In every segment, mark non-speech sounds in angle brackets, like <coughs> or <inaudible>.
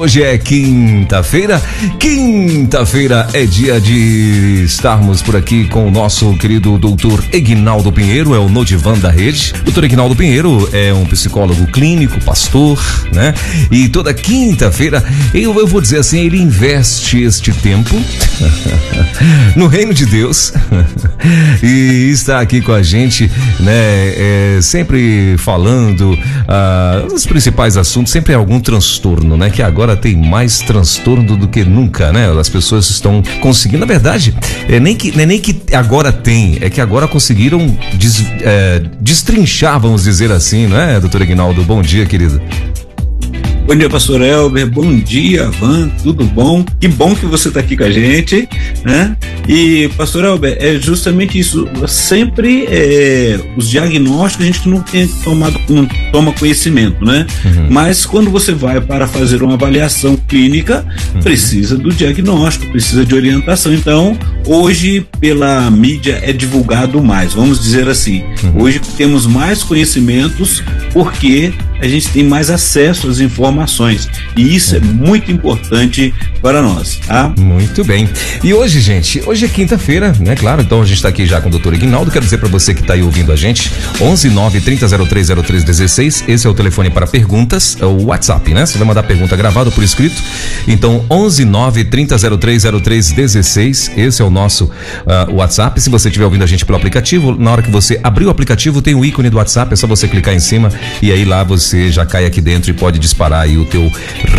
Hoje é quinta-feira. Quinta-feira é dia de estarmos por aqui com o nosso querido doutor Egnaldo Pinheiro, é o Nodivan da rede. Doutor Egnaldo Pinheiro é um psicólogo clínico, pastor, né? E toda quinta-feira, eu, eu vou dizer assim, ele investe este tempo <laughs> no reino de Deus <laughs> e está aqui com a gente, né? É, sempre falando ah, os principais assuntos, sempre algum transtorno, né? Que agora agora tem mais transtorno do que nunca, né? As pessoas estão conseguindo, na verdade, é nem que, é nem que agora tem, é que agora conseguiram des, é, destrinchar, vamos dizer assim, não é, doutor Aguinaldo? Bom dia, querido. Bom dia, pastor Elber. Bom dia, Van. Tudo bom? Que bom que você está aqui com a gente, né? E, pastor Elber, é justamente isso. Sempre é, os diagnósticos a gente não tem tomado, não toma conhecimento, né? Uhum. Mas quando você vai para fazer uma avaliação clínica, uhum. precisa do diagnóstico, precisa de orientação. Então, hoje, pela mídia, é divulgado mais, vamos dizer assim. Uhum. Hoje temos mais conhecimentos porque a gente tem mais acesso às informações. E isso é muito importante para nós, tá? Muito bem. E hoje, gente, hoje é quinta-feira, né? Claro, então a gente está aqui já com o doutor Ignaldo. Quero dizer para você que está aí ouvindo a gente, 11 9 30 03 03 16. Esse é o telefone para perguntas, é o WhatsApp, né? Você vai mandar pergunta gravada por escrito. Então, 11 9 30 03 03 16. Esse é o nosso uh, WhatsApp. Se você estiver ouvindo a gente pelo aplicativo, na hora que você abrir o aplicativo, tem o ícone do WhatsApp, é só você clicar em cima e aí lá você você já cai aqui dentro e pode disparar aí o teu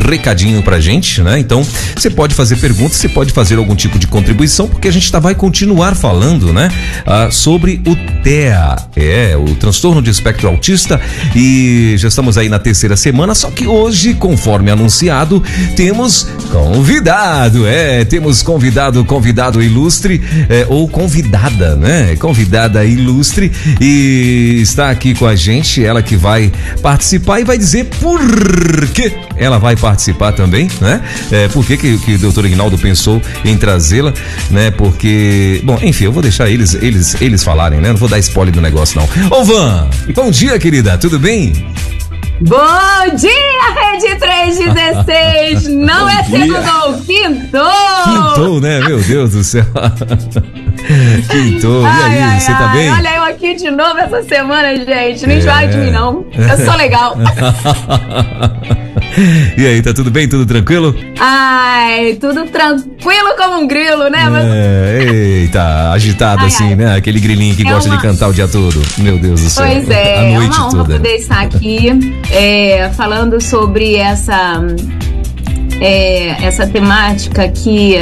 recadinho pra gente, né? Então, você pode fazer perguntas, você pode fazer algum tipo de contribuição, porque a gente tá, vai continuar falando, né? Ah, sobre o TEA, é, o transtorno de espectro autista, e já estamos aí na terceira semana, só que hoje, conforme anunciado, temos convidado, é, temos convidado, convidado ilustre, é, ou convidada, né? Convidada ilustre, e está aqui com a gente, ela que vai participar participar e vai dizer por que ela vai participar também, né? É, por que, que, que o doutor Ignaldo pensou em trazê-la, né? Porque, bom, enfim, eu vou deixar eles, eles, eles falarem, né? Não vou dar spoiler do negócio, não. Ô, Van, bom dia, querida, tudo bem? Bom dia, Rede 316! <laughs> Não é segundou, quintou! Quintou, né? Meu Deus do céu. <laughs> Quintou, ai, e aí, ai, você tá bem? Olha eu aqui de novo essa semana, gente. Não é. de mim, não. Eu sou legal. <laughs> E aí, tá tudo bem? Tudo tranquilo? Ai, tudo tranquilo como um grilo, né? É, eita, agitado ai, assim, ai. né? Aquele grilinho que é gosta uma... de cantar o dia todo. Meu Deus do céu. Pois é, a noite é uma honra toda. poder estar aqui é, falando sobre essa, é, essa temática que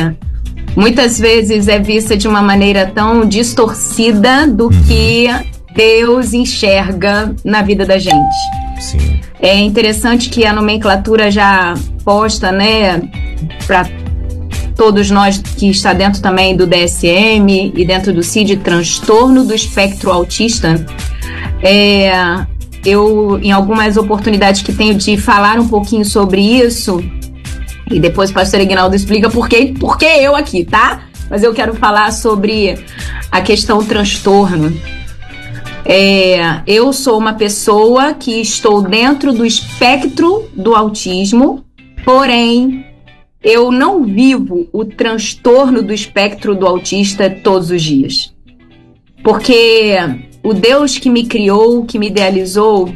muitas vezes é vista de uma maneira tão distorcida do uhum. que Deus enxerga na vida da gente. Sim. É interessante que a nomenclatura já posta, né, para todos nós que está dentro também do DSM e dentro do CID, transtorno do espectro autista. É, eu, em algumas oportunidades que tenho de falar um pouquinho sobre isso, e depois o pastor Ignaldo explica por que, eu aqui, tá? Mas eu quero falar sobre a questão transtorno. É, eu sou uma pessoa que estou dentro do espectro do autismo, porém eu não vivo o transtorno do espectro do autista todos os dias. Porque o Deus que me criou, que me idealizou,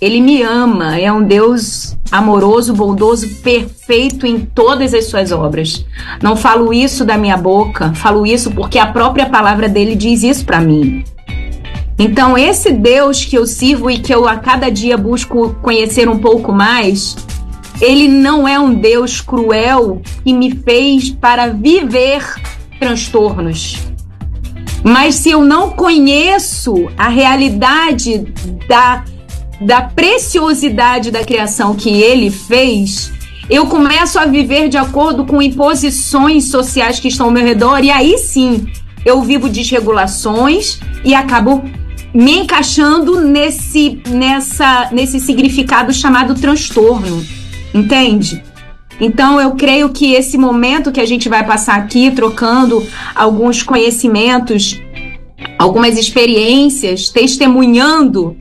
ele me ama, é um Deus amoroso, bondoso, perfeito em todas as suas obras. Não falo isso da minha boca, falo isso porque a própria palavra dele diz isso para mim. Então, esse Deus que eu sirvo e que eu a cada dia busco conhecer um pouco mais, ele não é um Deus cruel que me fez para viver transtornos. Mas se eu não conheço a realidade da, da preciosidade da criação que ele fez, eu começo a viver de acordo com imposições sociais que estão ao meu redor, e aí sim eu vivo desregulações e acabo me encaixando nesse, nessa, nesse significado chamado transtorno, entende? Então, eu creio que esse momento que a gente vai passar aqui, trocando alguns conhecimentos, algumas experiências, testemunhando,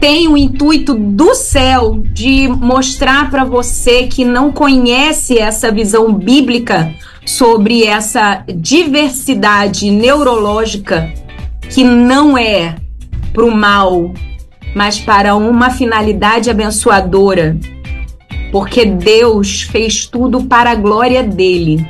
tem o intuito do céu de mostrar para você que não conhece essa visão bíblica sobre essa diversidade neurológica que não é para o mal, mas para uma finalidade abençoadora. Porque Deus fez tudo para a glória dele.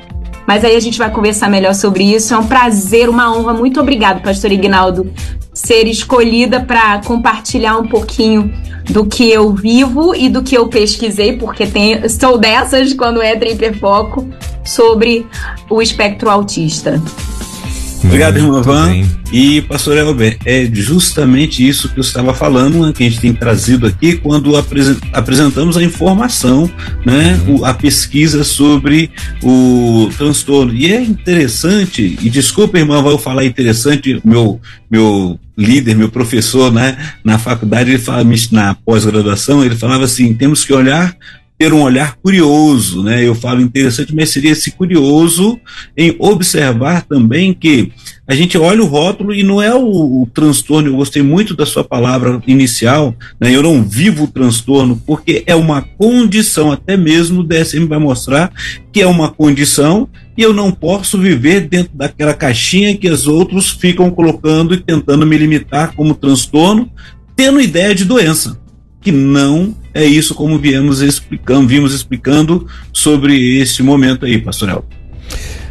Mas aí a gente vai conversar melhor sobre isso. É um prazer, uma honra. Muito obrigado, pastor Ignaldo, ser escolhida para compartilhar um pouquinho do que eu vivo e do que eu pesquisei, porque tem, sou dessas quando entra em hiperfoco sobre o espectro autista. Obrigado, irmã Van. E, pastor Elber, é justamente isso que eu estava falando, né, que a gente tem trazido aqui quando apresentamos a informação, né, uhum. a pesquisa sobre o transtorno. E é interessante, e desculpa, irmã, vou falar interessante, meu, meu líder, meu professor, né, na faculdade, ele fala, na pós-graduação, ele falava assim: temos que olhar ter um olhar curioso, né? Eu falo interessante, mas seria esse curioso em observar também que a gente olha o rótulo e não é o, o transtorno. Eu gostei muito da sua palavra inicial, né? Eu não vivo o transtorno porque é uma condição, até mesmo o DSM vai mostrar que é uma condição e eu não posso viver dentro daquela caixinha que os outros ficam colocando e tentando me limitar como transtorno, tendo ideia de doença que não é isso como viemos explicando, vimos explicando sobre este momento aí, pastor El.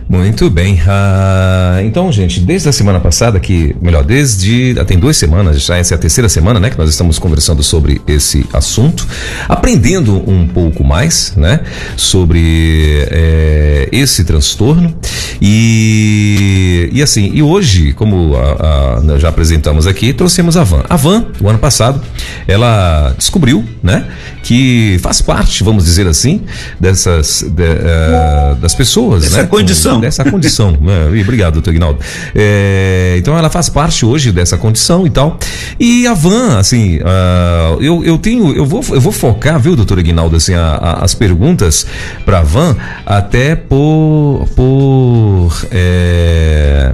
Muito bem. Ah, então, gente, desde a semana passada, que, melhor, desde. Ah, tem duas semanas, já essa é a terceira semana, né? Que nós estamos conversando sobre esse assunto, aprendendo um pouco mais, né? Sobre é, esse transtorno. E, e assim, e hoje, como a, a, já apresentamos aqui, trouxemos a Van. A Van, o ano passado, ela descobriu, né? Que faz parte, vamos dizer assim, dessas. De, uh, das pessoas, Essa né? condição condição. Dessa condição. né? Obrigado, doutor Ignaldo. É, então ela faz parte hoje dessa condição e tal. E a van, assim, uh, eu, eu tenho, eu vou, eu vou focar, viu, doutor Ignaldo, assim, a, a, as perguntas para a van até por. por é,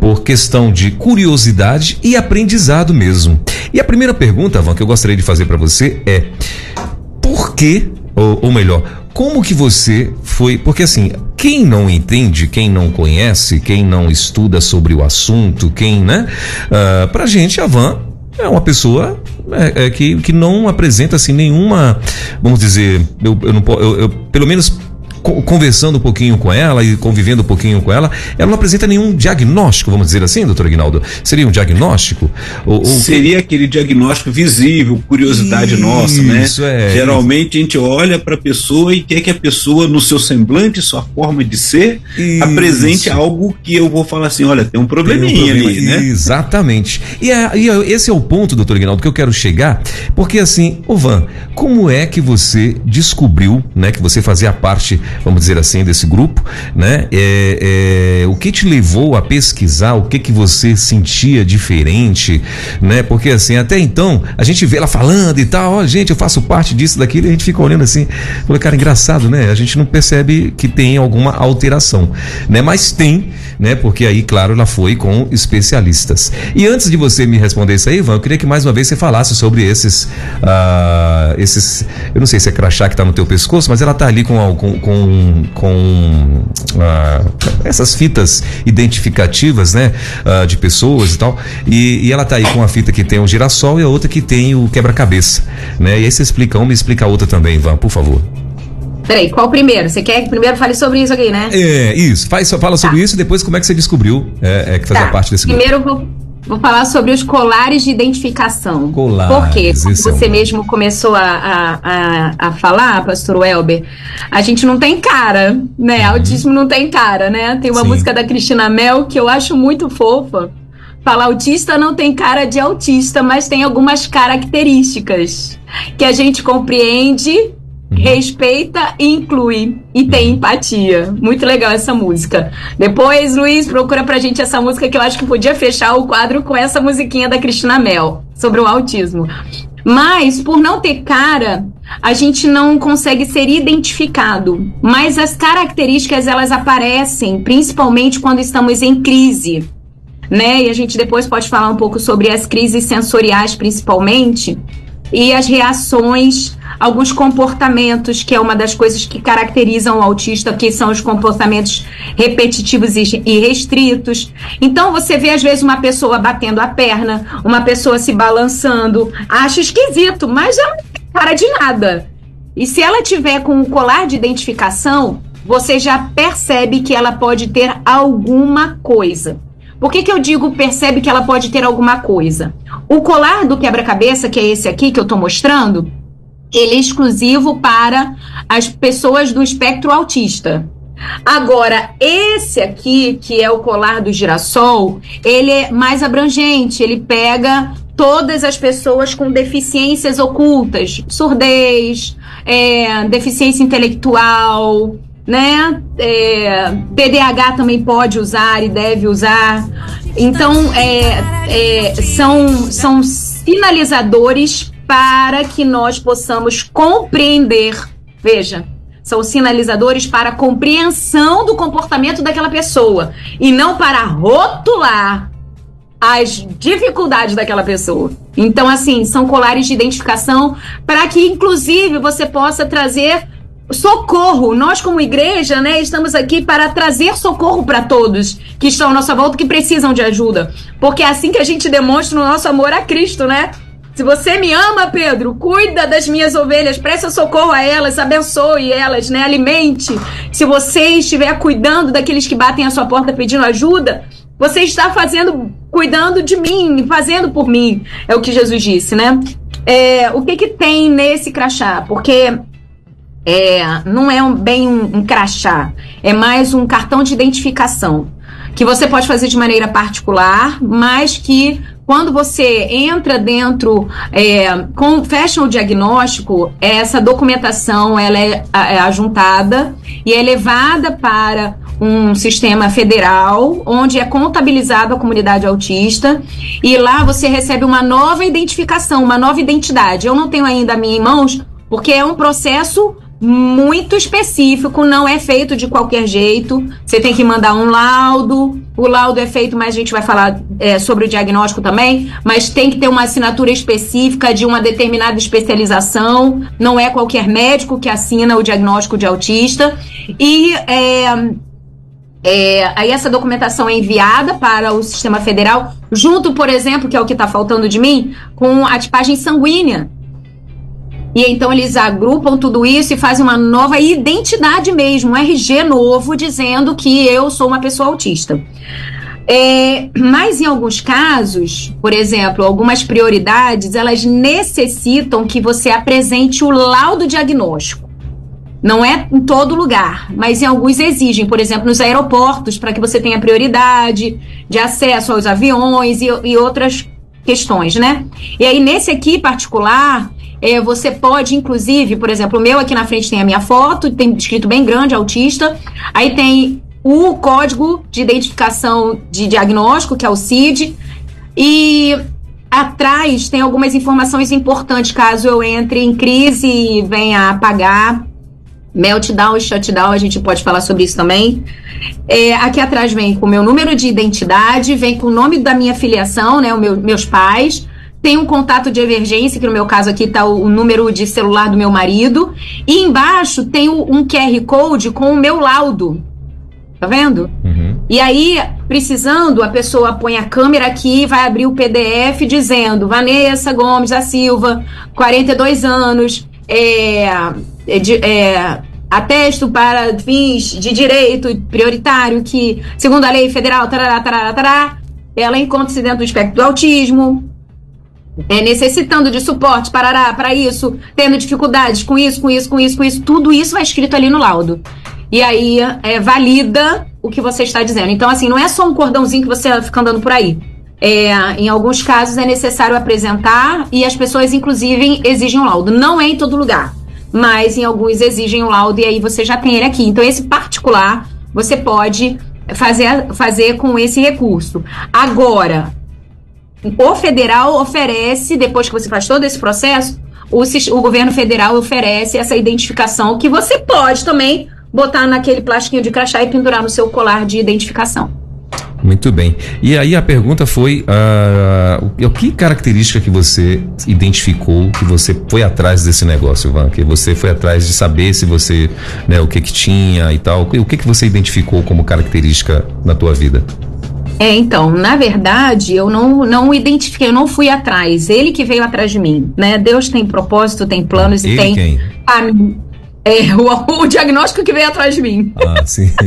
por questão de curiosidade e aprendizado mesmo. E a primeira pergunta, Van, que eu gostaria de fazer para você é: por que, ou, ou melhor, como que você foi. Porque assim, quem não entende, quem não conhece, quem não estuda sobre o assunto, quem, né? Uh, pra gente, a Van é uma pessoa é, é, que, que não apresenta assim nenhuma, vamos dizer, eu, eu não eu, eu, pelo menos conversando um pouquinho com ela e convivendo um pouquinho com ela, ela não apresenta nenhum diagnóstico, vamos dizer assim, doutor Aguinaldo? Seria um diagnóstico? Ou, ou... Seria aquele diagnóstico visível, curiosidade isso, nossa, né? Isso é. Geralmente a gente olha para a pessoa e quer que a pessoa, no seu semblante, sua forma de ser, isso. apresente algo que eu vou falar assim: olha, tem um probleminha tem um problema. ali, né? Exatamente. E, é, e esse é o ponto, doutor Aguinaldo, que eu quero chegar, porque assim, ô Van, como é que você descobriu, né, que você fazia parte vamos dizer assim, desse grupo, né? É, é, o que te levou a pesquisar, o que que você sentia diferente, né? Porque assim, até então, a gente vê ela falando e tal, ó, oh, gente, eu faço parte disso, daquilo, e a gente fica olhando assim, falei, cara, engraçado, né? A gente não percebe que tem alguma alteração, né? Mas tem, né? Porque aí, claro, ela foi com especialistas. E antes de você me responder isso aí, Ivan, eu queria que mais uma vez você falasse sobre esses, uh, esses, eu não sei se é crachá que tá no teu pescoço, mas ela tá ali com, com, com com, uh, essas fitas identificativas, né? Uh, de pessoas e tal. E, e, ela tá aí com a fita que tem o girassol e a outra que tem o quebra-cabeça, né? E aí você explica uma explica a outra também, Ivan, por favor. Peraí, qual primeiro? Você quer que primeiro fale sobre isso aqui, né? É, isso. Faz, fala sobre tá. isso e depois como é que você descobriu é, é que fazia tá. parte desse grupo. Primeiro eu vou Vou falar sobre os colares de identificação. Colares. Por quê? Como você é um... mesmo começou a, a, a, a, falar, pastor Welber, a gente não tem cara, né? Uhum. Autismo não tem cara, né? Tem uma Sim. música da Cristina Mel que eu acho muito fofa. Fala, autista não tem cara de autista, mas tem algumas características que a gente compreende. Respeita e inclui e tem empatia. Muito legal essa música. Depois, Luiz, procura pra gente essa música que eu acho que podia fechar o quadro com essa musiquinha da Cristina Mel sobre o autismo. Mas, por não ter cara, a gente não consegue ser identificado. Mas as características, elas aparecem, principalmente quando estamos em crise. Né? E a gente depois pode falar um pouco sobre as crises sensoriais, principalmente, e as reações, alguns comportamentos, que é uma das coisas que caracterizam o autista, que são os comportamentos repetitivos e restritos. Então você vê às vezes uma pessoa batendo a perna, uma pessoa se balançando, acha esquisito, mas ela não cara de nada. E se ela tiver com um colar de identificação, você já percebe que ela pode ter alguma coisa. Por que, que eu digo percebe que ela pode ter alguma coisa? O colar do quebra-cabeça, que é esse aqui que eu estou mostrando, ele é exclusivo para as pessoas do espectro autista. Agora, esse aqui, que é o colar do girassol, ele é mais abrangente, ele pega todas as pessoas com deficiências ocultas, surdez, é, deficiência intelectual, né? É, TDAH também pode usar e deve usar. Então, é, é, são, são sinalizadores para que nós possamos compreender. Veja, são sinalizadores para compreensão do comportamento daquela pessoa e não para rotular as dificuldades daquela pessoa. Então, assim, são colares de identificação para que, inclusive, você possa trazer socorro. Nós, como igreja, né, estamos aqui para trazer socorro para todos que estão à nossa volta, que precisam de ajuda. Porque é assim que a gente demonstra o nosso amor a Cristo, né? Se você me ama, Pedro, cuida das minhas ovelhas, presta socorro a elas, abençoe elas, né? Alimente. Se você estiver cuidando daqueles que batem a sua porta pedindo ajuda, você está fazendo, cuidando de mim, fazendo por mim. É o que Jesus disse, né? É, o que que tem nesse crachá? Porque é, não é um, bem um, um crachá, é mais um cartão de identificação que você pode fazer de maneira particular, mas que quando você entra dentro, é, com, fecha o diagnóstico, essa documentação ela é, é ajuntada e é levada para um sistema federal, onde é contabilizada a comunidade autista, e lá você recebe uma nova identificação, uma nova identidade. Eu não tenho ainda a minha em mãos, porque é um processo muito específico, não é feito de qualquer jeito. Você tem que mandar um laudo. O laudo é feito, mas a gente vai falar é, sobre o diagnóstico também. Mas tem que ter uma assinatura específica de uma determinada especialização. Não é qualquer médico que assina o diagnóstico de autista. E é, é, aí essa documentação é enviada para o sistema federal, junto, por exemplo, que é o que está faltando de mim, com a tipagem sanguínea e então eles agrupam tudo isso e fazem uma nova identidade mesmo, um RG novo, dizendo que eu sou uma pessoa autista. É, mas em alguns casos, por exemplo, algumas prioridades, elas necessitam que você apresente o laudo diagnóstico. Não é em todo lugar, mas em alguns exigem, por exemplo, nos aeroportos, para que você tenha prioridade de acesso aos aviões e, e outras questões, né? E aí, nesse aqui particular, é, você pode, inclusive, por exemplo, o meu aqui na frente tem a minha foto, tem escrito bem grande, autista. Aí tem o código de identificação de diagnóstico, que é o CID. E atrás tem algumas informações importantes caso eu entre em crise e venha apagar. Meltdown shutdown, a gente pode falar sobre isso também. É, aqui atrás vem com o meu número de identidade, vem com o nome da minha filiação, né? Os meu, meus pais tem um contato de emergência, que no meu caso aqui está o, o, número de celular do meu marido, e embaixo tem o, um QR Code com o meu laudo. Tá vendo? Uhum. E aí, precisando, a pessoa põe a câmera aqui e vai abrir o PDF dizendo Vanessa Gomes da Silva, 42 anos, é, é, é, atesto para fins de direito prioritário que, segundo a lei federal, tarará, tarará, tarará, ela encontra-se dentro do espectro do autismo, é, necessitando de suporte, parará, para isso, tendo dificuldades com isso, com isso, com isso, com isso, tudo isso vai escrito ali no laudo. E aí é, valida o que você está dizendo. Então, assim, não é só um cordãozinho que você fica andando por aí. É, em alguns casos é necessário apresentar e as pessoas, inclusive, exigem um laudo. Não é em todo lugar. mas em alguns exigem o laudo e aí você já tem ele aqui. Então, esse particular você pode fazer, fazer com esse recurso. Agora, o federal oferece, depois que você faz todo esse processo, o, o governo federal oferece essa identificação que você pode também botar naquele plastiquinho de crachá e pendurar no seu colar de identificação. Muito bem. E aí a pergunta foi: uh, que característica que você identificou, que você foi atrás desse negócio, Ivan? Que você foi atrás de saber se você, né, o que que tinha e tal. O que que você identificou como característica na tua vida? É, então, na verdade, eu não, não identifiquei, eu não fui atrás. Ele que veio atrás de mim, né? Deus tem propósito, tem planos Ele e tem. Quem? A, é, o, o diagnóstico que veio atrás de mim. Ah, sim. <laughs>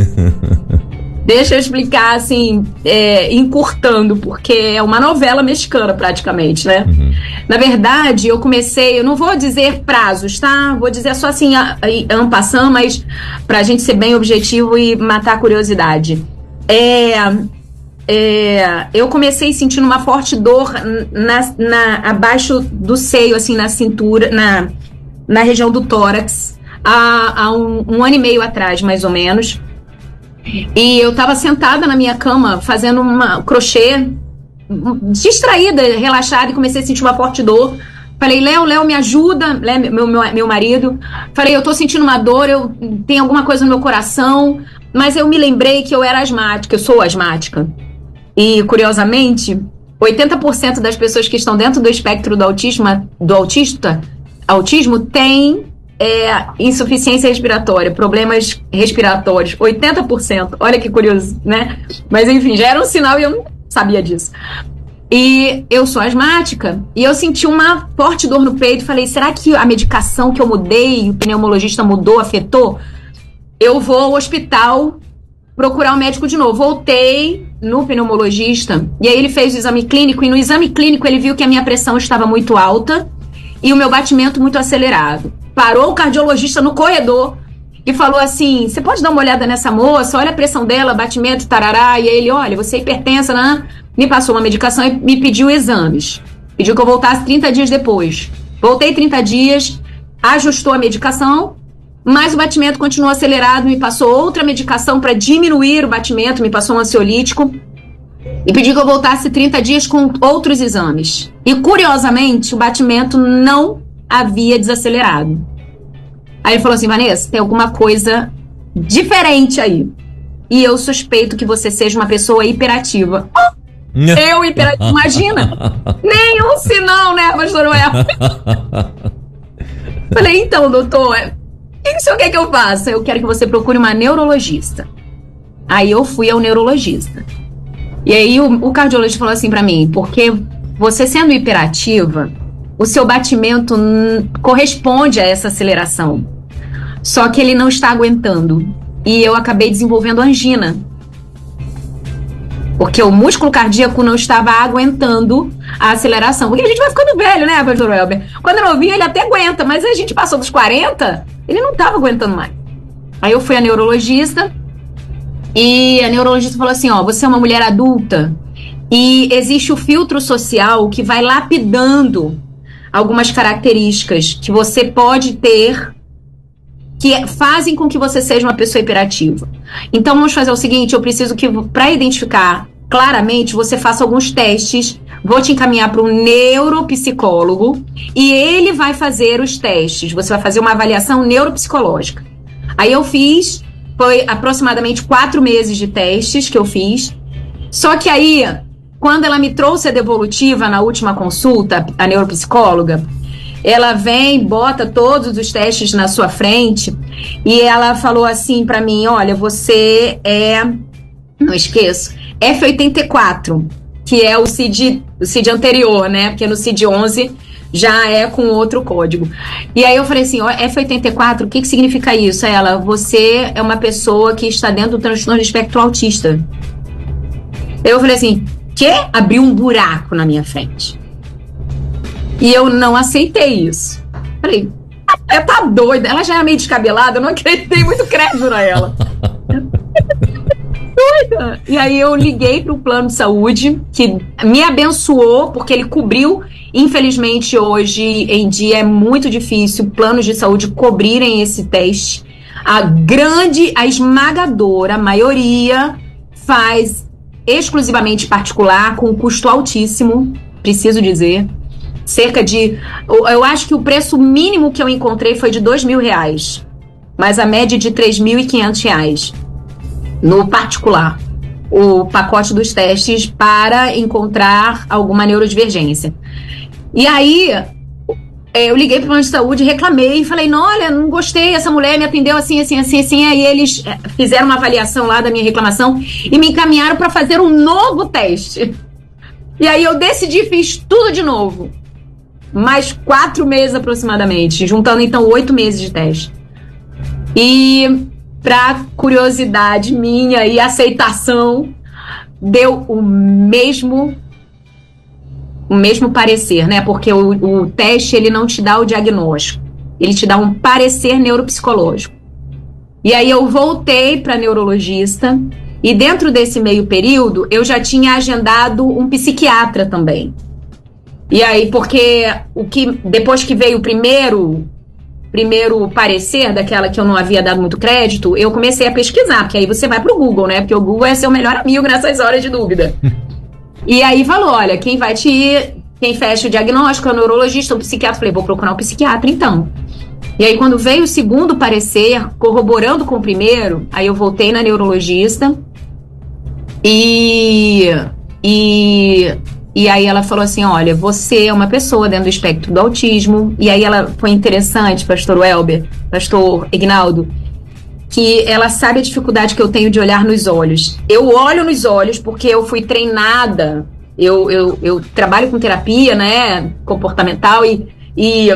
Deixa eu explicar, assim, é, encurtando, porque é uma novela mexicana, praticamente, né? Uhum. Na verdade, eu comecei, eu não vou dizer prazos, tá? Vou dizer só assim, ampassando, mas pra gente ser bem objetivo e matar a curiosidade. É, é, eu comecei sentindo uma forte dor na, na, abaixo do seio, assim, na cintura, na, na região do tórax, há, há um, um ano e meio atrás, mais ou menos. E eu tava sentada na minha cama fazendo uma crochê, distraída, relaxada, e comecei a sentir uma forte dor. Falei, Léo, Léo, me ajuda, Léo, meu, meu, meu marido. Falei, eu tô sentindo uma dor, eu tenho alguma coisa no meu coração, mas eu me lembrei que eu era asmática, eu sou asmática. E, curiosamente, 80% das pessoas que estão dentro do espectro do autismo, do autista, autismo, tem é, insuficiência respiratória, problemas respiratórios, 80%. Olha que curioso, né? Mas enfim, já era um sinal e eu não sabia disso. E eu sou asmática e eu senti uma forte dor no peito. Falei, será que a medicação que eu mudei, o pneumologista mudou, afetou? Eu vou ao hospital procurar o médico de novo. Voltei no pneumologista e aí ele fez o exame clínico e no exame clínico ele viu que a minha pressão estava muito alta e o meu batimento muito acelerado parou o cardiologista no corredor e falou assim: Você pode dar uma olhada nessa moça? Olha a pressão dela, batimento, tarará. E aí ele: Olha, você é hipertensa, né? Me passou uma medicação e me pediu exames. Pediu que eu voltasse 30 dias depois. Voltei 30 dias, ajustou a medicação, mas o batimento continuou acelerado. Me passou outra medicação para diminuir o batimento, me passou um ansiolítico. E pediu que eu voltasse 30 dias com outros exames. E curiosamente, o batimento não havia desacelerado. Aí ele falou assim: Vanessa, tem alguma coisa diferente aí. E eu suspeito que você seja uma pessoa hiperativa. <laughs> eu hiperativa? Imagina! Nenhum sinal, né, pastor Noel? <laughs> Falei, então, doutor, o que o senhor quer que eu faça? Eu quero que você procure uma neurologista. Aí eu fui ao neurologista. E aí o, o cardiologista falou assim para mim, porque você sendo hiperativa, o seu batimento corresponde a essa aceleração. Só que ele não está aguentando. E eu acabei desenvolvendo angina. Porque o músculo cardíaco não estava aguentando a aceleração. Porque a gente vai ficando velho, né, pastor Welber? Quando é novinho, ele até aguenta, mas a gente passou dos 40, ele não estava aguentando mais. Aí eu fui a neurologista e a neurologista falou assim: ó, você é uma mulher adulta e existe o filtro social que vai lapidando algumas características que você pode ter que fazem com que você seja uma pessoa hiperativa. Então vamos fazer o seguinte, eu preciso que para identificar claramente você faça alguns testes. Vou te encaminhar para um neuropsicólogo e ele vai fazer os testes. Você vai fazer uma avaliação neuropsicológica. Aí eu fiz, foi aproximadamente quatro meses de testes que eu fiz. Só que aí quando ela me trouxe a devolutiva na última consulta, a neuropsicóloga, ela vem, bota todos os testes na sua frente e ela falou assim para mim: Olha, você é. Não esqueço. F84, que é o CID, o CID anterior, né? Porque no CID 11 já é com outro código. E aí eu falei assim: F84, o que, que significa isso? Ela, você é uma pessoa que está dentro do transtorno de espectro autista. Eu falei assim: quer abrir um buraco na minha frente. E eu não aceitei isso. Falei, ela tá doida, ela já é meio descabelada, eu não acreditei muito crédito na ela. <laughs> doida! E aí eu liguei pro plano de saúde, que me abençoou, porque ele cobriu. Infelizmente, hoje em dia é muito difícil planos de saúde cobrirem esse teste. A grande, a esmagadora maioria faz exclusivamente particular, com custo altíssimo, preciso dizer. Cerca de. Eu acho que o preço mínimo que eu encontrei foi de dois mil reais. Mas a média de 3.500 reais no particular. O pacote dos testes para encontrar alguma neurodivergência. E aí, é, eu liguei para o plano de saúde, reclamei, falei, não, olha, não gostei, essa mulher me atendeu assim, assim, assim, assim. Aí eles é, fizeram uma avaliação lá da minha reclamação e me encaminharam para fazer um novo teste. E aí eu decidi, fiz tudo de novo. Mais quatro meses aproximadamente, juntando então oito meses de teste. E para curiosidade minha e aceitação, deu o mesmo o mesmo parecer, né? Porque o, o teste ele não te dá o diagnóstico, ele te dá um parecer neuropsicológico. E aí eu voltei para neurologista e dentro desse meio período eu já tinha agendado um psiquiatra também. E aí porque o que depois que veio o primeiro primeiro parecer daquela que eu não havia dado muito crédito, eu comecei a pesquisar, porque aí você vai pro Google, né? Porque o Google é seu melhor amigo nessas horas de dúvida. <laughs> E aí falou: olha, quem vai te. Quem fecha o diagnóstico é o neurologista, o psiquiatra. Falei, vou procurar um psiquiatra então. E aí, quando veio o segundo parecer, corroborando com o primeiro, aí eu voltei na neurologista e. E. E aí ela falou assim: olha, você é uma pessoa dentro do espectro do autismo. E aí ela foi interessante, pastor Welber, pastor Ignaldo, que ela sabe a dificuldade que eu tenho de olhar nos olhos. Eu olho nos olhos porque eu fui treinada, eu, eu, eu trabalho com terapia, né, comportamental e, e,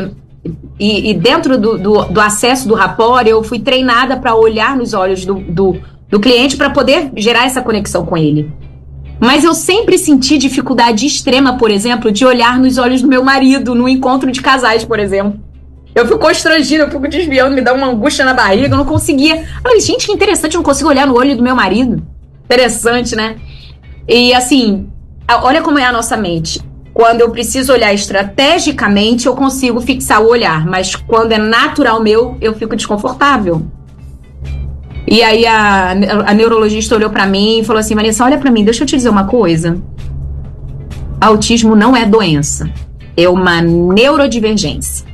e, e dentro do, do, do, acesso do rapport, eu fui treinada para olhar nos olhos do, do, do cliente para poder gerar essa conexão com ele. Mas eu sempre senti dificuldade extrema, por exemplo, de olhar nos olhos do meu marido no encontro de casais, por exemplo. Eu fico constrangida, eu fico desviando, me dá uma angústia na barriga, eu não conseguia. Falei, gente, que interessante, eu não consigo olhar no olho do meu marido. Interessante, né? E assim, olha como é a nossa mente. Quando eu preciso olhar estrategicamente, eu consigo fixar o olhar, mas quando é natural meu, eu fico desconfortável. E aí a, a neurologista olhou para mim e falou assim: Vanessa, olha para mim, deixa eu te dizer uma coisa. Autismo não é doença, é uma neurodivergência.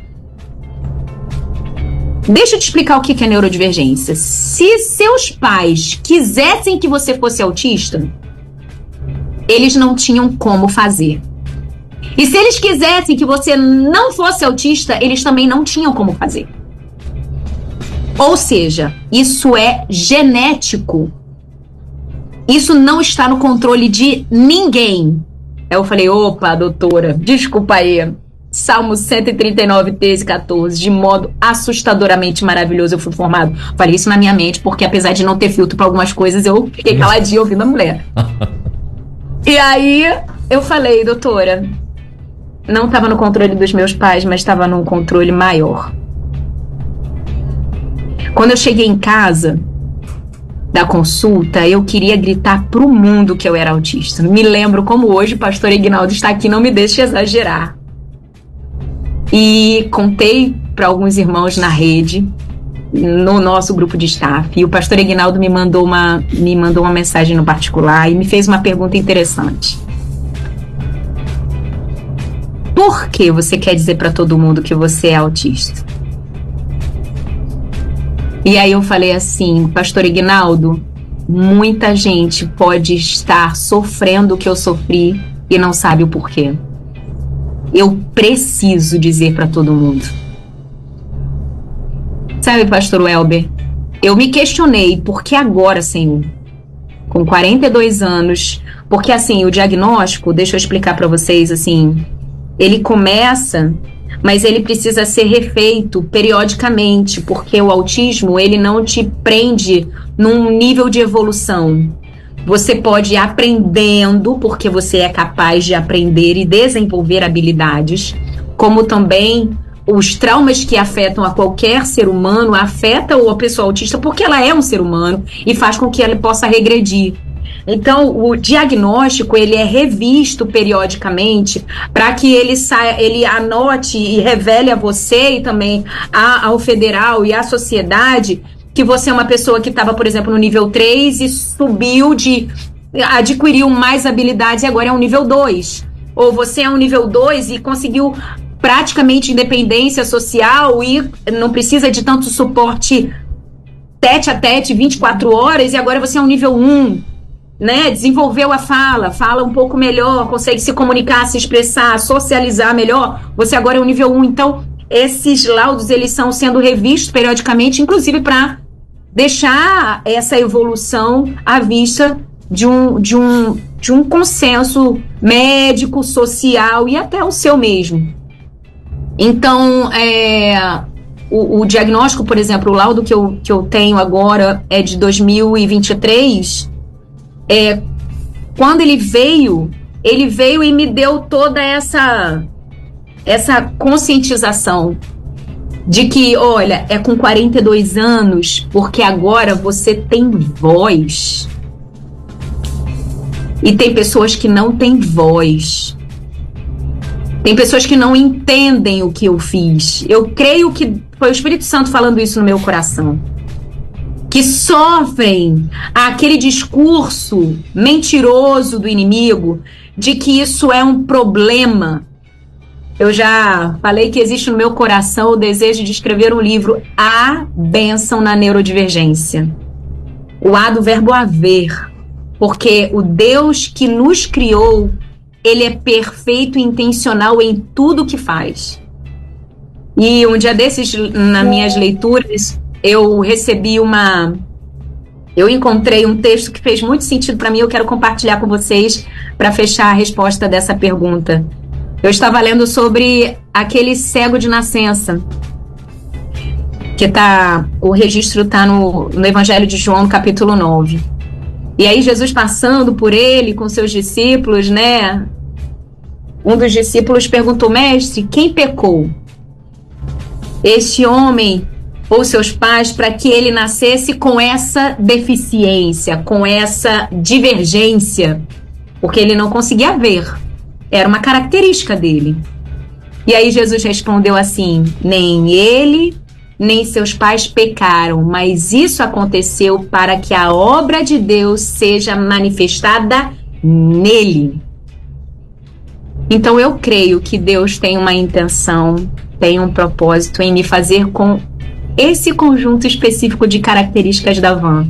Deixa eu te explicar o que é neurodivergência. Se seus pais quisessem que você fosse autista, eles não tinham como fazer. E se eles quisessem que você não fosse autista, eles também não tinham como fazer. Ou seja, isso é genético. Isso não está no controle de ninguém. Eu falei, opa, doutora, desculpa aí. Salmo 139, 13 14, de modo assustadoramente maravilhoso eu fui formado. Falei isso na minha mente, porque apesar de não ter filtro para algumas coisas, eu fiquei caladinha ouvindo a mulher. <laughs> e aí eu falei, doutora, não estava no controle dos meus pais, mas estava num controle maior. Quando eu cheguei em casa da consulta, eu queria gritar pro mundo que eu era autista. Me lembro como hoje o pastor Ignaldo está aqui, não me deixe exagerar. E contei para alguns irmãos na rede, no nosso grupo de staff. E o pastor Ignaldo me mandou uma, me mandou uma mensagem no particular e me fez uma pergunta interessante. Por que você quer dizer para todo mundo que você é autista? E aí eu falei assim, pastor Ignaldo, muita gente pode estar sofrendo o que eu sofri e não sabe o porquê eu preciso dizer para todo mundo. Sabe, pastor Welber, eu me questionei por que agora, Senhor? Com 42 anos, porque assim, o diagnóstico, deixa eu explicar para vocês assim, ele começa, mas ele precisa ser refeito periodicamente, porque o autismo, ele não te prende num nível de evolução. Você pode ir aprendendo, porque você é capaz de aprender e desenvolver habilidades, como também os traumas que afetam a qualquer ser humano afetam a pessoa autista porque ela é um ser humano e faz com que ela possa regredir. Então, o diagnóstico ele é revisto periodicamente para que ele saia, ele anote e revele a você e também a, ao federal e à sociedade que você é uma pessoa que estava, por exemplo, no nível 3 e subiu de adquiriu mais habilidades e agora é um nível 2. Ou você é um nível 2 e conseguiu praticamente independência social e não precisa de tanto suporte tete a tete 24 horas e agora você é um nível 1 né, desenvolveu a fala, fala um pouco melhor, consegue se comunicar, se expressar, socializar melhor, você agora é o nível 1. Então, esses laudos eles são sendo revistos periodicamente, inclusive para deixar essa evolução à vista de um, de um, de um consenso médico, social e até o seu mesmo. Então, é, o, o, diagnóstico, por exemplo, o laudo que eu, que eu tenho agora é de 2023 é, quando ele veio, ele veio e me deu toda essa essa conscientização de que, olha, é com 42 anos, porque agora você tem voz. E tem pessoas que não têm voz. Tem pessoas que não entendem o que eu fiz. Eu creio que foi o Espírito Santo falando isso no meu coração que sofrem aquele discurso mentiroso do inimigo de que isso é um problema. Eu já falei que existe no meu coração o desejo de escrever um livro A Bênção na Neurodivergência. O A do verbo haver. Porque o Deus que nos criou, ele é perfeito e intencional em tudo que faz. E um dia desses, nas minhas leituras, eu recebi uma. Eu encontrei um texto que fez muito sentido para mim, eu quero compartilhar com vocês para fechar a resposta dessa pergunta. Eu estava lendo sobre aquele cego de nascença. Que tá. O registro está no, no Evangelho de João, no capítulo 9. E aí, Jesus passando por ele com seus discípulos, né? Um dos discípulos perguntou, mestre, quem pecou? Este homem ou seus pais para que ele nascesse com essa deficiência, com essa divergência, porque ele não conseguia ver. Era uma característica dele. E aí Jesus respondeu assim: nem ele, nem seus pais pecaram, mas isso aconteceu para que a obra de Deus seja manifestada nele. Então eu creio que Deus tem uma intenção, tem um propósito em me fazer com esse conjunto específico de características da van.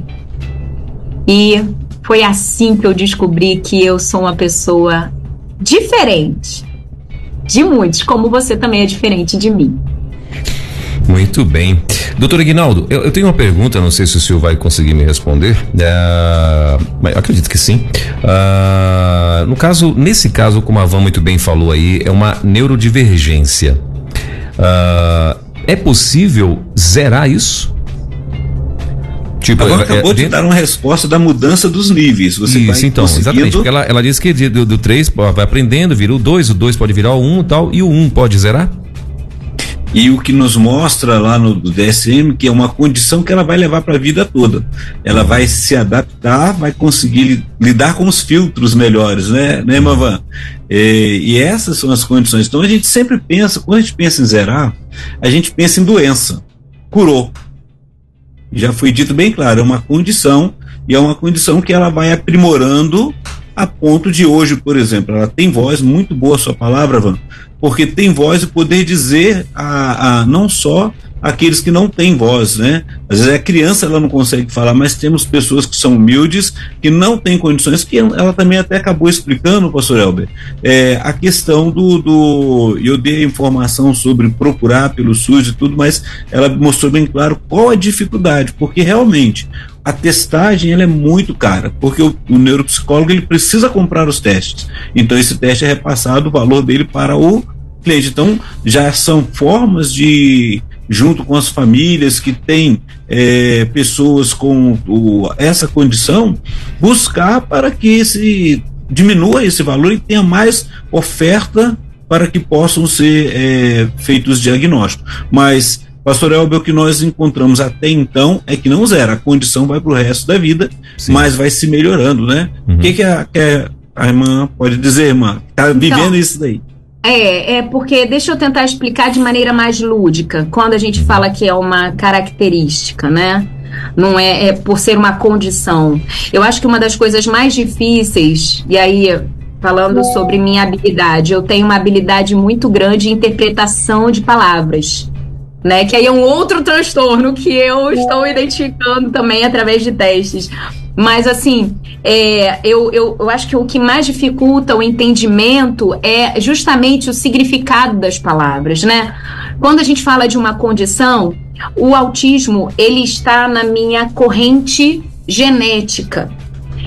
E foi assim que eu descobri que eu sou uma pessoa diferente de muitos, como você também é diferente de mim. Muito bem. Doutor Aguinaldo, eu, eu, tenho uma pergunta, não sei se o senhor vai conseguir me responder. Uh, mas acredito que sim. Uh, no caso, nesse caso, como a Van muito bem falou aí, é uma neurodivergência. Uh, é possível zerar isso? Tipo, Agora é, acabou é, de dar uma resposta da mudança dos níveis. Você Isso, então, conseguindo... exatamente. Porque ela, ela disse que do, 3 vai aprendendo, vira o 2, o 2 pode virar o 1 um, e tal, e o 1 um pode zerar? E o que nos mostra lá no DSM que é uma condição que ela vai levar para a vida toda. Ela vai se adaptar, vai conseguir lidar com os filtros melhores, né, né Mavan? E, e essas são as condições. Então a gente sempre pensa, quando a gente pensa em zerar, a gente pensa em doença. Curou. Já foi dito bem claro, é uma condição e é uma condição que ela vai aprimorando a ponto de hoje, por exemplo, ela tem voz, muito boa sua palavra, Van, porque tem voz e poder dizer a, a não só aqueles que não têm voz, né? Às vezes a criança ela não consegue falar, mas temos pessoas que são humildes, que não têm condições, que ela também até acabou explicando, pastor Elber, é, a questão do, do. Eu dei informação sobre procurar pelo SUS e tudo, mas ela mostrou bem claro qual a dificuldade, porque realmente a testagem ela é muito cara, porque o, o, neuropsicólogo ele precisa comprar os testes. Então esse teste é repassado o valor dele para o cliente. Então já são formas de junto com as famílias que têm é, pessoas com o, essa condição, buscar para que esse diminua esse valor e tenha mais oferta para que possam ser é, feitos diagnósticos. Mas, Pastor Elber, o que nós encontramos até então é que não zera, a condição vai para o resto da vida, Sim. mas vai se melhorando, né? O uhum. que, que, a, que a irmã pode dizer, irmã? Está vivendo então, isso daí? É, é porque deixa eu tentar explicar de maneira mais lúdica, quando a gente fala que é uma característica, né? Não é, é por ser uma condição. Eu acho que uma das coisas mais difíceis, e aí falando sobre minha habilidade, eu tenho uma habilidade muito grande de interpretação de palavras. Né, que aí é um outro transtorno que eu estou identificando também através de testes. Mas, assim, é, eu, eu, eu acho que o que mais dificulta o entendimento é justamente o significado das palavras, né? Quando a gente fala de uma condição, o autismo, ele está na minha corrente genética.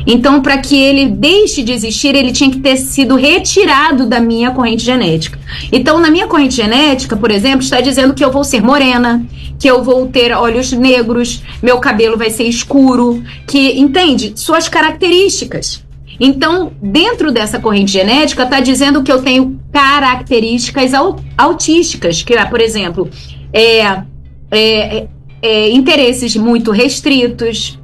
Então, para que ele deixe de existir, ele tinha que ter sido retirado da minha corrente genética. Então, na minha corrente genética, por exemplo, está dizendo que eu vou ser morena, que eu vou ter olhos negros, meu cabelo vai ser escuro, que entende suas características. Então, dentro dessa corrente genética, está dizendo que eu tenho características autísticas, que é, por exemplo, é, é, é, é interesses muito restritos,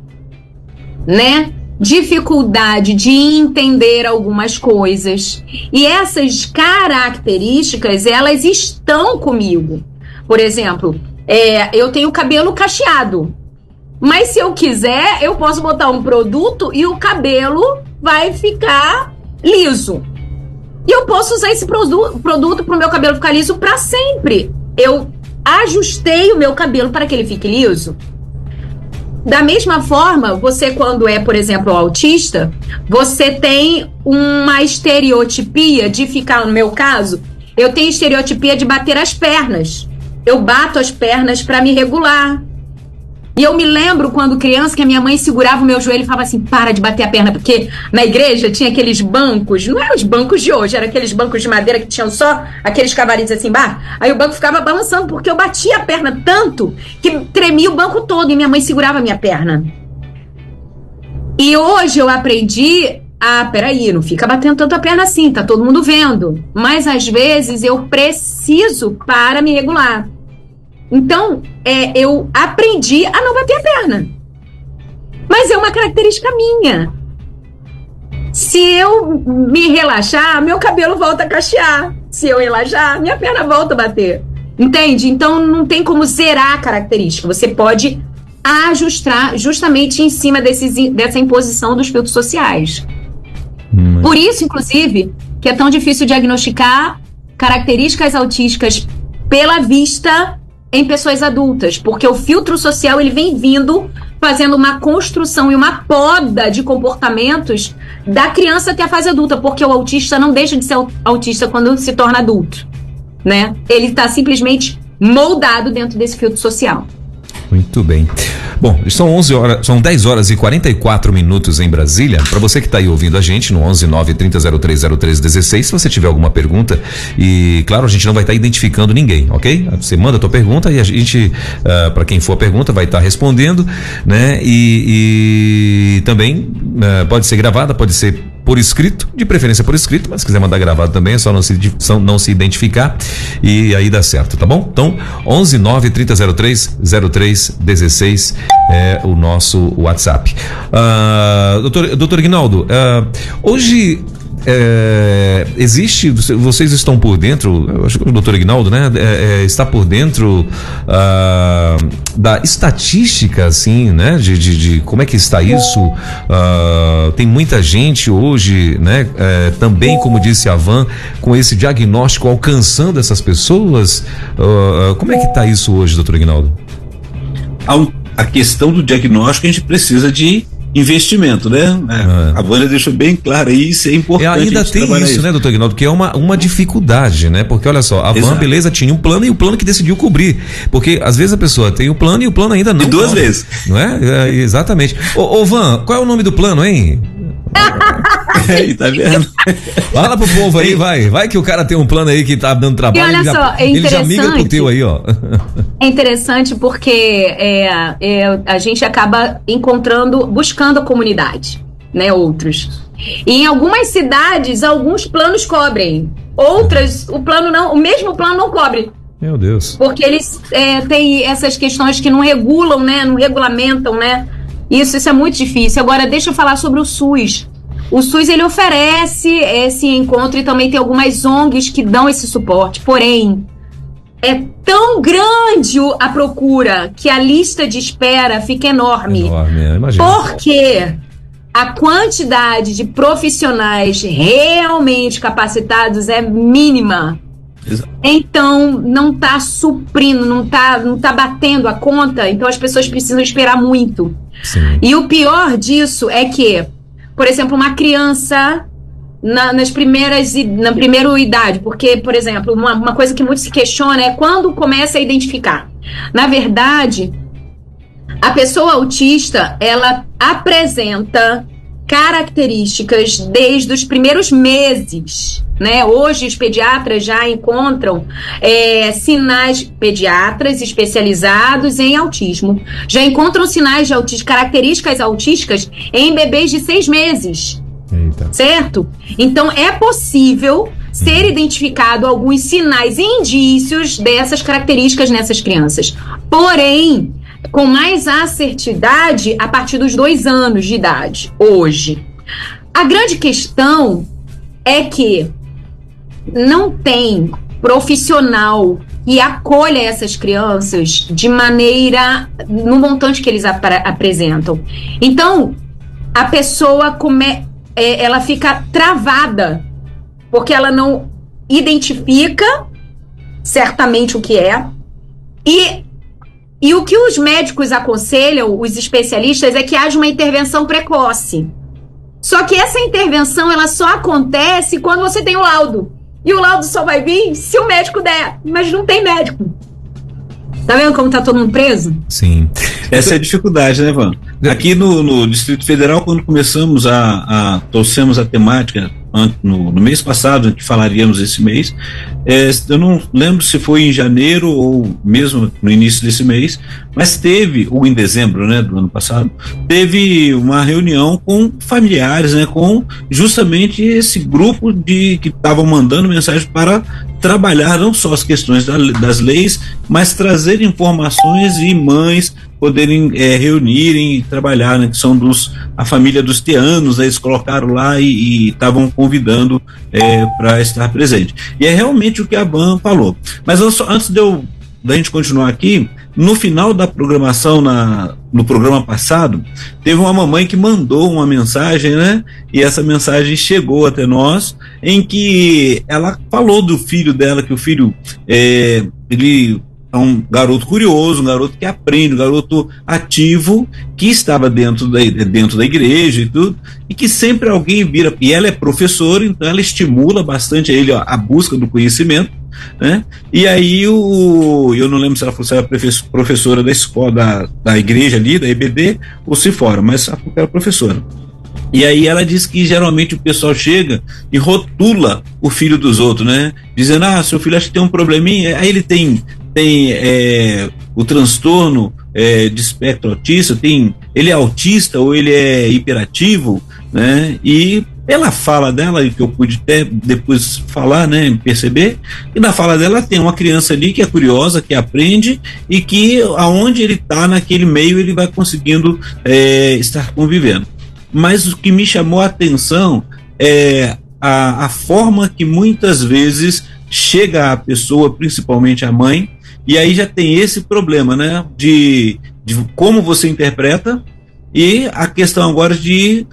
né? Dificuldade de entender algumas coisas. E essas características, elas estão comigo. Por exemplo, é, eu tenho cabelo cacheado. Mas se eu quiser, eu posso botar um produto e o cabelo vai ficar liso. E eu posso usar esse produ produto para o meu cabelo ficar liso para sempre. Eu ajustei o meu cabelo para que ele fique liso. Da mesma forma, você quando é, por exemplo, autista, você tem uma estereotipia de ficar, no meu caso, eu tenho estereotipia de bater as pernas. Eu bato as pernas para me regular. E eu me lembro quando criança que a minha mãe segurava o meu joelho e falava assim: para de bater a perna, porque na igreja tinha aqueles bancos, não eram os bancos de hoje, eram aqueles bancos de madeira que tinham só aqueles cavalinhos assim, bah. Aí o banco ficava balançando porque eu batia a perna tanto que tremia o banco todo e minha mãe segurava a minha perna. E hoje eu aprendi ah, peraí, não fica batendo tanto a perna assim, tá todo mundo vendo. Mas às vezes eu preciso para me regular. Então, é, eu aprendi a não bater a perna. Mas é uma característica minha. Se eu me relaxar, meu cabelo volta a cachear. Se eu relaxar, minha perna volta a bater. Entende? Então não tem como zerar a característica. Você pode ajustar justamente em cima desses, dessa imposição dos filtros sociais. Hum. Por isso, inclusive, que é tão difícil diagnosticar características autísticas pela vista em pessoas adultas, porque o filtro social ele vem vindo fazendo uma construção e uma poda de comportamentos da criança até a fase adulta, porque o autista não deixa de ser autista quando se torna adulto, né? Ele está simplesmente moldado dentro desse filtro social. Muito bem. Bom, são 11 horas, são 10 horas e 44 minutos em Brasília. Para você que está aí ouvindo a gente no 11 9 30 03 03 16, se você tiver alguma pergunta e claro, a gente não vai estar tá identificando ninguém, OK? Você manda a tua pergunta e a gente, uh, ah, para quem for a pergunta, vai estar tá respondendo, né? E, e também uh, pode ser gravada, pode ser por escrito, de preferência por escrito, mas se quiser mandar gravado também é só não se, não se identificar e aí dá certo, tá bom? Então, 11 9 3003 03 16 é o nosso WhatsApp. Uh, doutor, doutor Ignaldo, uh, hoje é, existe, vocês estão por dentro, acho que o doutor Ignaldo, né, é, é, está por dentro ah, da estatística, assim, né, de, de, de, como é que está isso? Ah, tem muita gente hoje, né, é, também, como disse a Van, com esse diagnóstico alcançando essas pessoas. Ah, como é que está isso hoje, doutor Ignaldo? A questão do diagnóstico a gente precisa de investimento, né? É. A Vânia deixou bem claro aí, isso é importante. E ainda tem isso, isso, né, doutor Ignaldo, que é uma, uma dificuldade, né? Porque olha só, a Van, beleza, tinha um plano e o plano que decidiu cobrir. Porque às vezes a pessoa tem o plano e o plano ainda não. E duas vezes. Não é? é exatamente. Ô, ô, Van, qual é o nome do plano, hein? <laughs> <laughs> aí, tá vendo? Fala pro povo aí, vai. Vai que o cara tem um plano aí que tá dando trabalho. E olha já, é ele já migra pro teu aí, ó. <laughs> É interessante porque é, é, a gente acaba encontrando, buscando a comunidade, né? Outros. E em algumas cidades, alguns planos cobrem. Outras, o plano não, o mesmo plano não cobre. Meu Deus. Porque eles é, têm essas questões que não regulam, né? Não regulamentam, né? Isso, isso é muito difícil. Agora, deixa eu falar sobre o SUS. O SUS ele oferece esse encontro e também tem algumas ONGs que dão esse suporte. Porém, é tão grande a procura que a lista de espera fica enorme. Enorme. Porque a quantidade de profissionais realmente capacitados é mínima. Exato. Então, não está suprindo, não está não tá batendo a conta, então as pessoas precisam esperar muito. Sim. E o pior disso é que, por exemplo, uma criança na, nas primeiras na primeira idade, porque, por exemplo, uma, uma coisa que muito se questiona é quando começa a identificar. Na verdade, a pessoa autista ela apresenta características desde os primeiros meses. Né? Hoje os pediatras já encontram é, sinais pediatras especializados em autismo, já encontram sinais de autismo, características autísticas em bebês de seis meses. Eita. Certo? Então é possível ser identificado alguns sinais e indícios dessas características nessas crianças. Porém, com mais assertividade a partir dos dois anos de idade, hoje. A grande questão é que não tem profissional que acolha essas crianças de maneira no montante que eles apra- apresentam. Então, a pessoa come, é, ela fica travada porque ela não identifica certamente o que é e e o que os médicos aconselham, os especialistas, é que haja uma intervenção precoce. Só que essa intervenção ela só acontece quando você tem o laudo. E o laudo só vai vir se o médico der, mas não tem médico. Tá vendo como tá todo mundo preso? Sim. Essa é a dificuldade, né, Van? Aqui no, no Distrito Federal, quando começamos a, a trouxemos a temática no, no mês passado, que falaríamos esse mês, é, eu não lembro se foi em janeiro ou mesmo no início desse mês, mas teve, ou em dezembro, né, do ano passado, teve uma reunião com familiares, né, com justamente esse grupo de que estavam mandando mensagem para trabalhar não só as questões da- das leis, mas trazer informações e mães poderem é, reunirem e trabalhar, né, que são dos a família dos teanos, eles colocaram lá e estavam convidando é, para estar presente. E é realmente o que a Ban falou. Mas só- antes de eu da gente continuar aqui, no final da programação na, no programa passado, teve uma mamãe que mandou uma mensagem, né? E essa mensagem chegou até nós, em que ela falou do filho dela, que o filho é, ele é um garoto curioso, um garoto que aprende, um garoto ativo, que estava dentro da, dentro da igreja e tudo, e que sempre alguém vira. E ela é professora, então ela estimula bastante a ele ó, a busca do conhecimento. Né? E aí o eu não lembro se ela fosse a professora da escola da, da igreja ali, da EBD, ou se fora, mas ela era professora. E aí ela diz que geralmente o pessoal chega e rotula o filho dos outros, né? Dizendo, ah, seu filho acha que tem um probleminha, aí ele tem, tem é, o transtorno é, de espectro autista, tem, ele é autista ou ele é hiperativo, né? E pela fala dela, que eu pude até depois falar, né, perceber, e na fala dela tem uma criança ali que é curiosa, que aprende e que aonde ele está naquele meio ele vai conseguindo é, estar convivendo. Mas o que me chamou a atenção é a, a forma que muitas vezes chega a pessoa, principalmente a mãe, e aí já tem esse problema, né, de, de como você interpreta e a questão agora de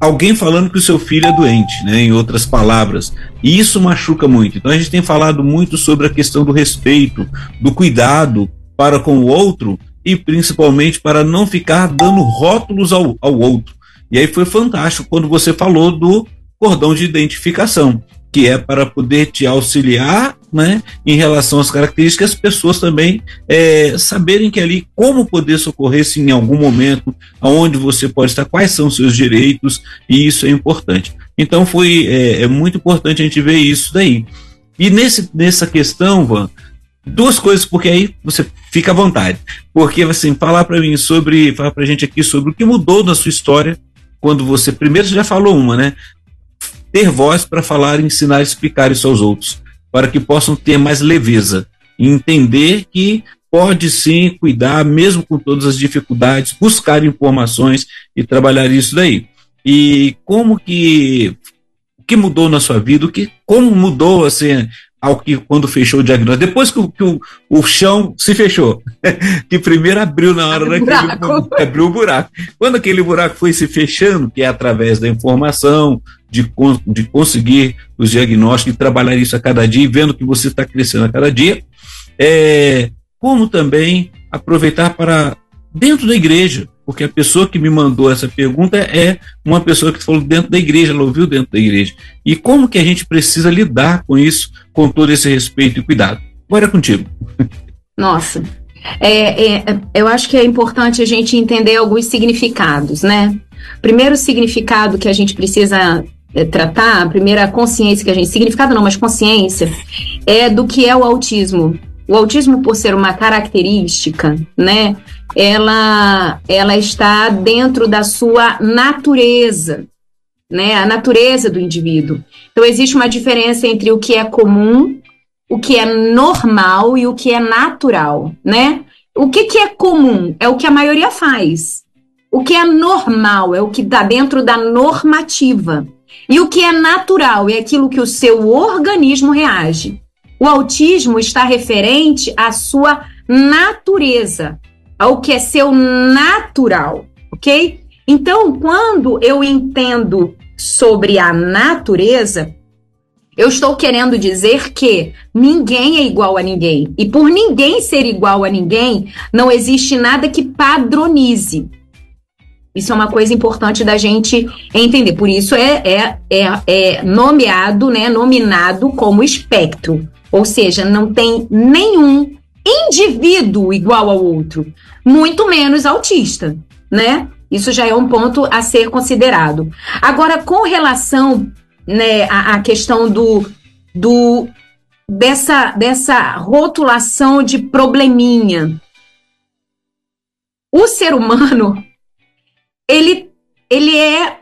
alguém falando que o seu filho é doente, né, em outras palavras. E isso machuca muito. Então a gente tem falado muito sobre a questão do respeito, do cuidado para com o outro e principalmente para não ficar dando rótulos ao, ao outro. E aí foi fantástico quando você falou do cordão de identificação, que é para poder te auxiliar né, em relação às características, as pessoas também é, saberem que ali como poder socorrer se em algum momento, aonde você pode estar, quais são os seus direitos, e isso é importante. Então foi é, é muito importante a gente ver isso daí. E nesse, nessa questão, Van, duas coisas, porque aí você fica à vontade. Porque, assim, falar para mim sobre, falar pra gente aqui sobre o que mudou na sua história quando você primeiro você já falou uma, né? Ter voz para falar, ensinar, explicar isso aos outros, para que possam ter mais leveza e entender que pode sim cuidar, mesmo com todas as dificuldades, buscar informações e trabalhar isso daí. E como que o que mudou na sua vida, o que como mudou assim ao que quando fechou o diagnóstico, depois que, o, que o, o chão se fechou, <laughs> que primeiro abriu na hora daquele, abriu o buraco. Quando aquele buraco foi se fechando, que é através da informação, de, de conseguir os diagnósticos e trabalhar isso a cada dia, vendo que você está crescendo a cada dia, é, como também aproveitar para dentro da igreja, porque a pessoa que me mandou essa pergunta é uma pessoa que falou dentro da igreja, ela ouviu dentro da igreja. E como que a gente precisa lidar com isso, com todo esse respeito e cuidado? Agora é contigo. Nossa, é, é, eu acho que é importante a gente entender alguns significados, né? Primeiro significado que a gente precisa tratar, a primeira consciência que a gente, significado não, mas consciência, é do que é o autismo. O autismo, por ser uma característica, né, ela, ela está dentro da sua natureza, né, a natureza do indivíduo. Então, existe uma diferença entre o que é comum, o que é normal e o que é natural, né? O que, que é comum? É o que a maioria faz. O que é normal é o que está dentro da normativa. E o que é natural é aquilo que o seu organismo reage. O autismo está referente à sua natureza, ao que é seu natural, ok? Então, quando eu entendo sobre a natureza, eu estou querendo dizer que ninguém é igual a ninguém. E por ninguém ser igual a ninguém, não existe nada que padronize. Isso é uma coisa importante da gente entender. Por isso é, é, é, é nomeado, né, nominado como espectro. Ou seja, não tem nenhum indivíduo igual ao outro, muito menos autista, né? Isso já é um ponto a ser considerado. Agora, com relação né, à, à questão do, do dessa, dessa rotulação de probleminha, o ser humano ele, ele é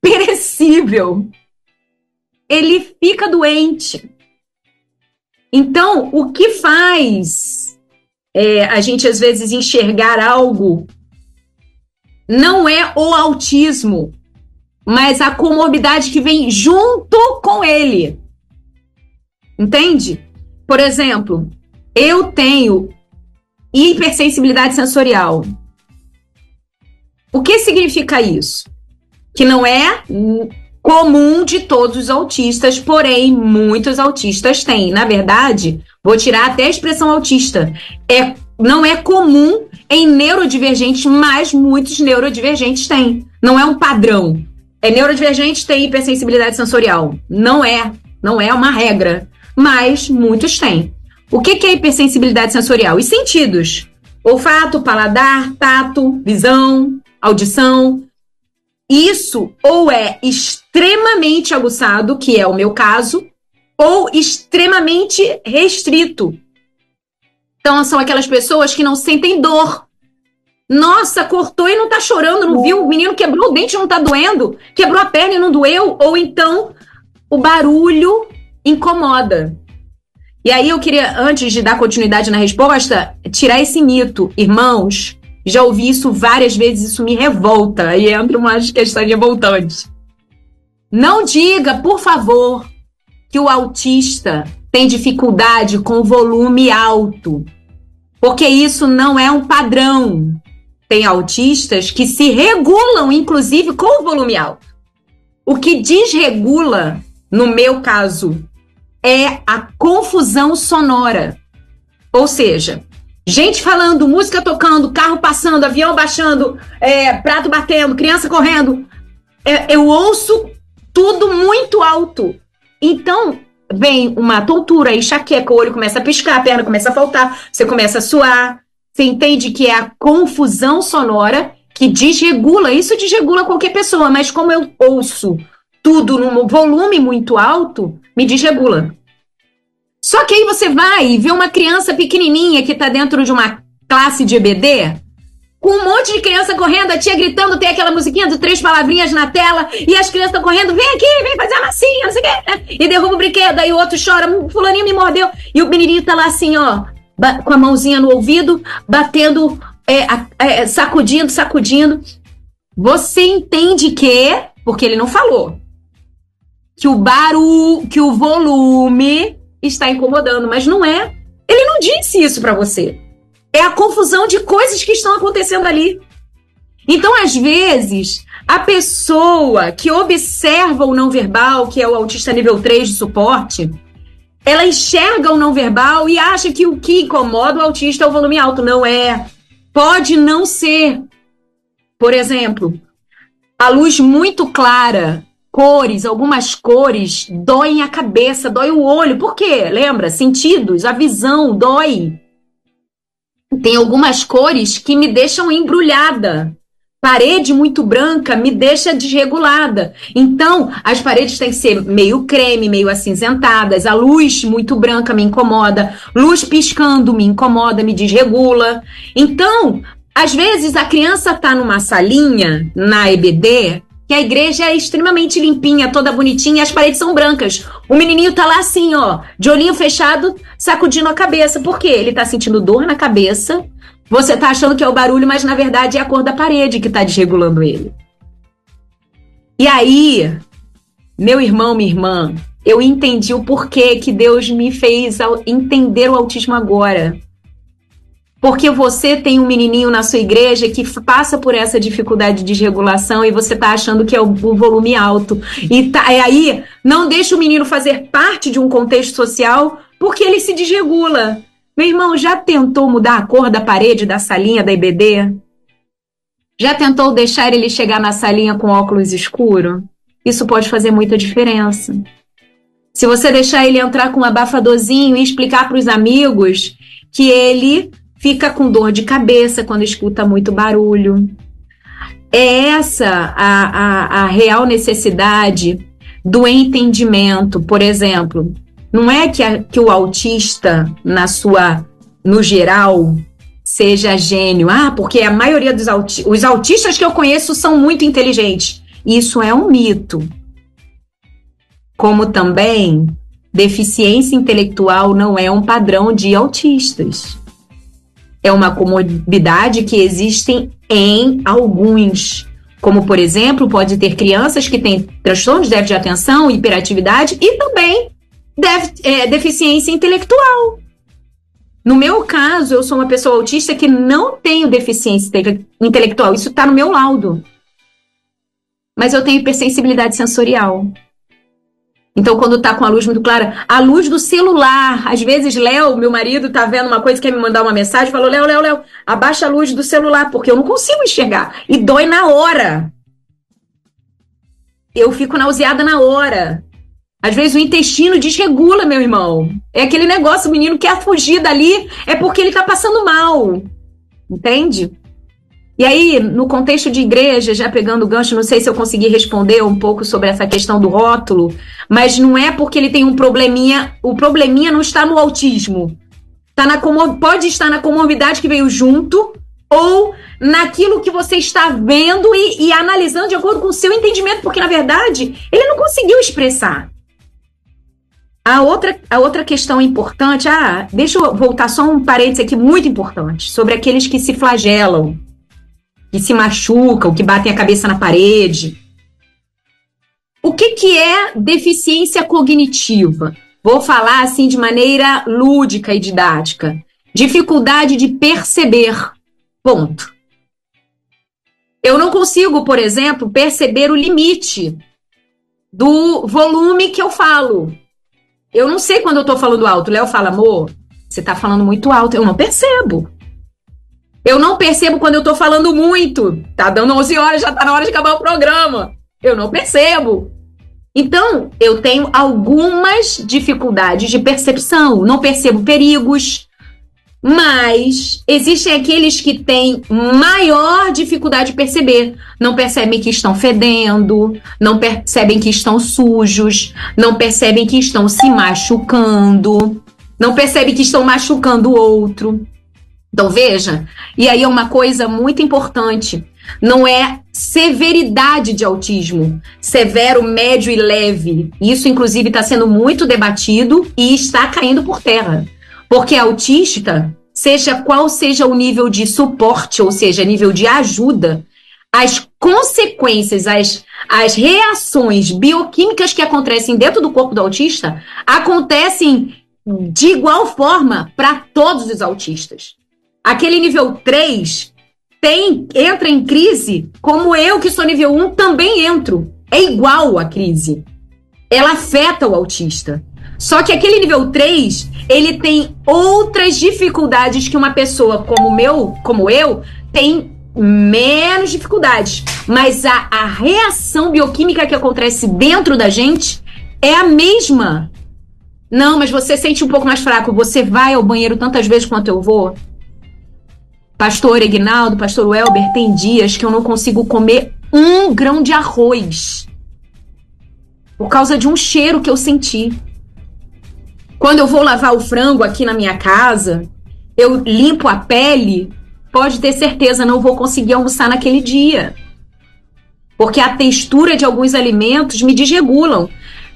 perecível. Ele fica doente. Então, o que faz é, a gente às vezes enxergar algo não é o autismo, mas a comorbidade que vem junto com ele. Entende? Por exemplo, eu tenho hipersensibilidade sensorial. O que significa isso? Que não é comum de todos os autistas, porém muitos autistas têm. Na verdade, vou tirar até a expressão autista. É, não é comum em neurodivergentes, mas muitos neurodivergentes têm. Não é um padrão. É neurodivergente tem hipersensibilidade sensorial. Não é, não é uma regra, mas muitos têm. O que, que é hipersensibilidade sensorial? Os sentidos: olfato, paladar, tato, visão, audição. Isso ou é extremamente aguçado, que é o meu caso, ou extremamente restrito. Então, são aquelas pessoas que não sentem dor. Nossa, cortou e não tá chorando, não viu? O menino quebrou o dente e não tá doendo. Quebrou a perna e não doeu. Ou então, o barulho incomoda. E aí eu queria, antes de dar continuidade na resposta, tirar esse mito. Irmãos, já ouvi isso várias vezes, isso me revolta. Aí entra umas questões revoltantes. Não diga, por favor, que o autista tem dificuldade com volume alto, porque isso não é um padrão. Tem autistas que se regulam, inclusive, com o volume alto. O que desregula, no meu caso, é a confusão sonora. Ou seja, Gente falando, música tocando, carro passando, avião baixando, é, prato batendo, criança correndo. É, eu ouço tudo muito alto. Então, vem uma tontura, enxaqueca, o olho começa a piscar, a perna começa a faltar, você começa a suar. Você entende que é a confusão sonora que desregula. Isso desregula qualquer pessoa, mas como eu ouço tudo num volume muito alto, me desregula. Só que aí você vai e vê uma criança pequenininha que está dentro de uma classe de EBD, com um monte de criança correndo, a tia gritando, tem aquela musiquinha de três palavrinhas na tela, e as crianças estão correndo, vem aqui, vem fazer a massinha, não sei o quê, e derruba o brinquedo, aí o outro chora, fulaninho me mordeu, e o menininho tá lá assim, ó, com a mãozinha no ouvido, batendo, é, é, sacudindo, sacudindo. Você entende que, porque ele não falou, que o barulho, que o volume está incomodando, mas não é. Ele não disse isso para você é a confusão de coisas que estão acontecendo ali. Então, às vezes, a pessoa que observa o não verbal, que é o autista nível 3 de suporte, ela enxerga o não verbal e acha que o que incomoda o autista é o volume alto. Não é. Pode não ser. Por exemplo, a luz muito clara, cores, algumas cores, doem a cabeça, dói o olho. Por quê? Lembra? Sentidos, a visão dói. Tem algumas cores que me deixam embrulhada. Parede muito branca me deixa desregulada. Então, as paredes têm que ser meio creme, meio acinzentadas. A luz muito branca me incomoda. Luz piscando me incomoda, me desregula. Então, às vezes a criança está numa salinha na EBD que a igreja é extremamente limpinha, toda bonitinha, e as paredes são brancas. O menininho tá lá assim, ó, de olhinho fechado, sacudindo a cabeça. Por quê? Ele tá sentindo dor na cabeça. Você tá achando que é o barulho, mas na verdade é a cor da parede que tá desregulando ele. E aí, meu irmão, minha irmã, eu entendi o porquê que Deus me fez entender o autismo agora porque você tem um menininho na sua igreja que passa por essa dificuldade de desregulação e você está achando que é o, o, volume alto. E tá, é aí, não deixa o menino fazer parte de um contexto social porque ele se desregula. Meu irmão, já tentou mudar a cor da parede da salinha da IBD? Já tentou deixar ele chegar na salinha com óculos escuro? Isso pode fazer muita diferença. Se você deixar ele entrar com um abafadorzinho e explicar para os amigos que ele fica com dor de cabeça quando escuta muito barulho. É essa a, a, a real necessidade do entendimento. Por exemplo, não é que, a, que o autista, na sua, no geral, seja gênio. Ah, porque a maioria dos auti os autistas que eu conheço são muito inteligentes. Isso é um mito. Como também deficiência intelectual não é um padrão de autistas é uma comorbidade que existe em alguns. Como, por exemplo, pode ter crianças que têm transtornos de déficit de atenção, hiperatividade e também def, é, deficiência intelectual. No meu caso, eu sou uma pessoa autista que não tenho deficiência intelectual. Isso está no meu laudo. Mas eu tenho hipersensibilidade sensorial. Então, quando tá com a luz muito clara, a luz do celular. Às vezes, Léo, meu marido, tá vendo uma coisa, quer me mandar uma mensagem, falou: Léo, Léo, Léo, abaixa a luz do celular, porque eu não consigo enxergar. E dói na hora. Eu fico nauseada na hora. Às vezes o intestino desregula, meu irmão. É aquele negócio, o menino quer fugir dali, é porque ele tá passando mal. Entende? E aí, no contexto de igreja, já pegando o gancho, não sei se eu consegui responder um pouco sobre essa questão do rótulo, mas não é porque ele tem um probleminha, o probleminha não está no autismo. Tá na pode estar na comorbidade que veio junto ou naquilo que você está vendo e, e analisando de acordo com o seu entendimento, porque na verdade ele não conseguiu expressar. A outra, a outra questão importante, ah, deixa eu voltar só um parênteses aqui muito importante, sobre aqueles que se flagelam que se machucam, que batem a cabeça na parede. O que, que é deficiência cognitiva? Vou falar assim de maneira lúdica e didática. Dificuldade de perceber. Ponto. Eu não consigo, por exemplo, perceber o limite do volume que eu falo. Eu não sei quando eu tô falando alto. Léo fala, amor, você tá falando muito alto. Eu não percebo. Eu não percebo quando eu tô falando muito. Tá dando 11 horas, já tá na hora de acabar o programa. Eu não percebo. Então, eu tenho algumas dificuldades de percepção. Não percebo perigos. Mas existem aqueles que têm maior dificuldade de perceber. Não percebem que estão fedendo, não percebem que estão sujos, não percebem que estão se machucando, não percebem que estão machucando o outro. Então veja, e aí é uma coisa muito importante, não é severidade de autismo, severo, médio e leve. Isso inclusive está sendo muito debatido e está caindo por terra, porque autista, seja qual seja o nível de suporte, ou seja, nível de ajuda, as consequências, as, as reações bioquímicas que acontecem dentro do corpo do autista acontecem de igual forma para todos os autistas. Aquele nível 3 tem, entra em crise, como eu, que sou nível 1, também entro. É igual a crise. Ela afeta o autista. Só que aquele nível 3, ele tem outras dificuldades que uma pessoa como meu, como eu, tem menos dificuldades. Mas a, a reação bioquímica que acontece dentro da gente é a mesma. Não, mas você sente um pouco mais fraco. Você vai ao banheiro tantas vezes quanto eu vou? Pastor Egnaldo, Pastor Welber, tem dias que eu não consigo comer um grão de arroz por causa de um cheiro que eu senti. Quando eu vou lavar o frango aqui na minha casa, eu limpo a pele, pode ter certeza, não vou conseguir almoçar naquele dia. Porque a textura de alguns alimentos me desregulam.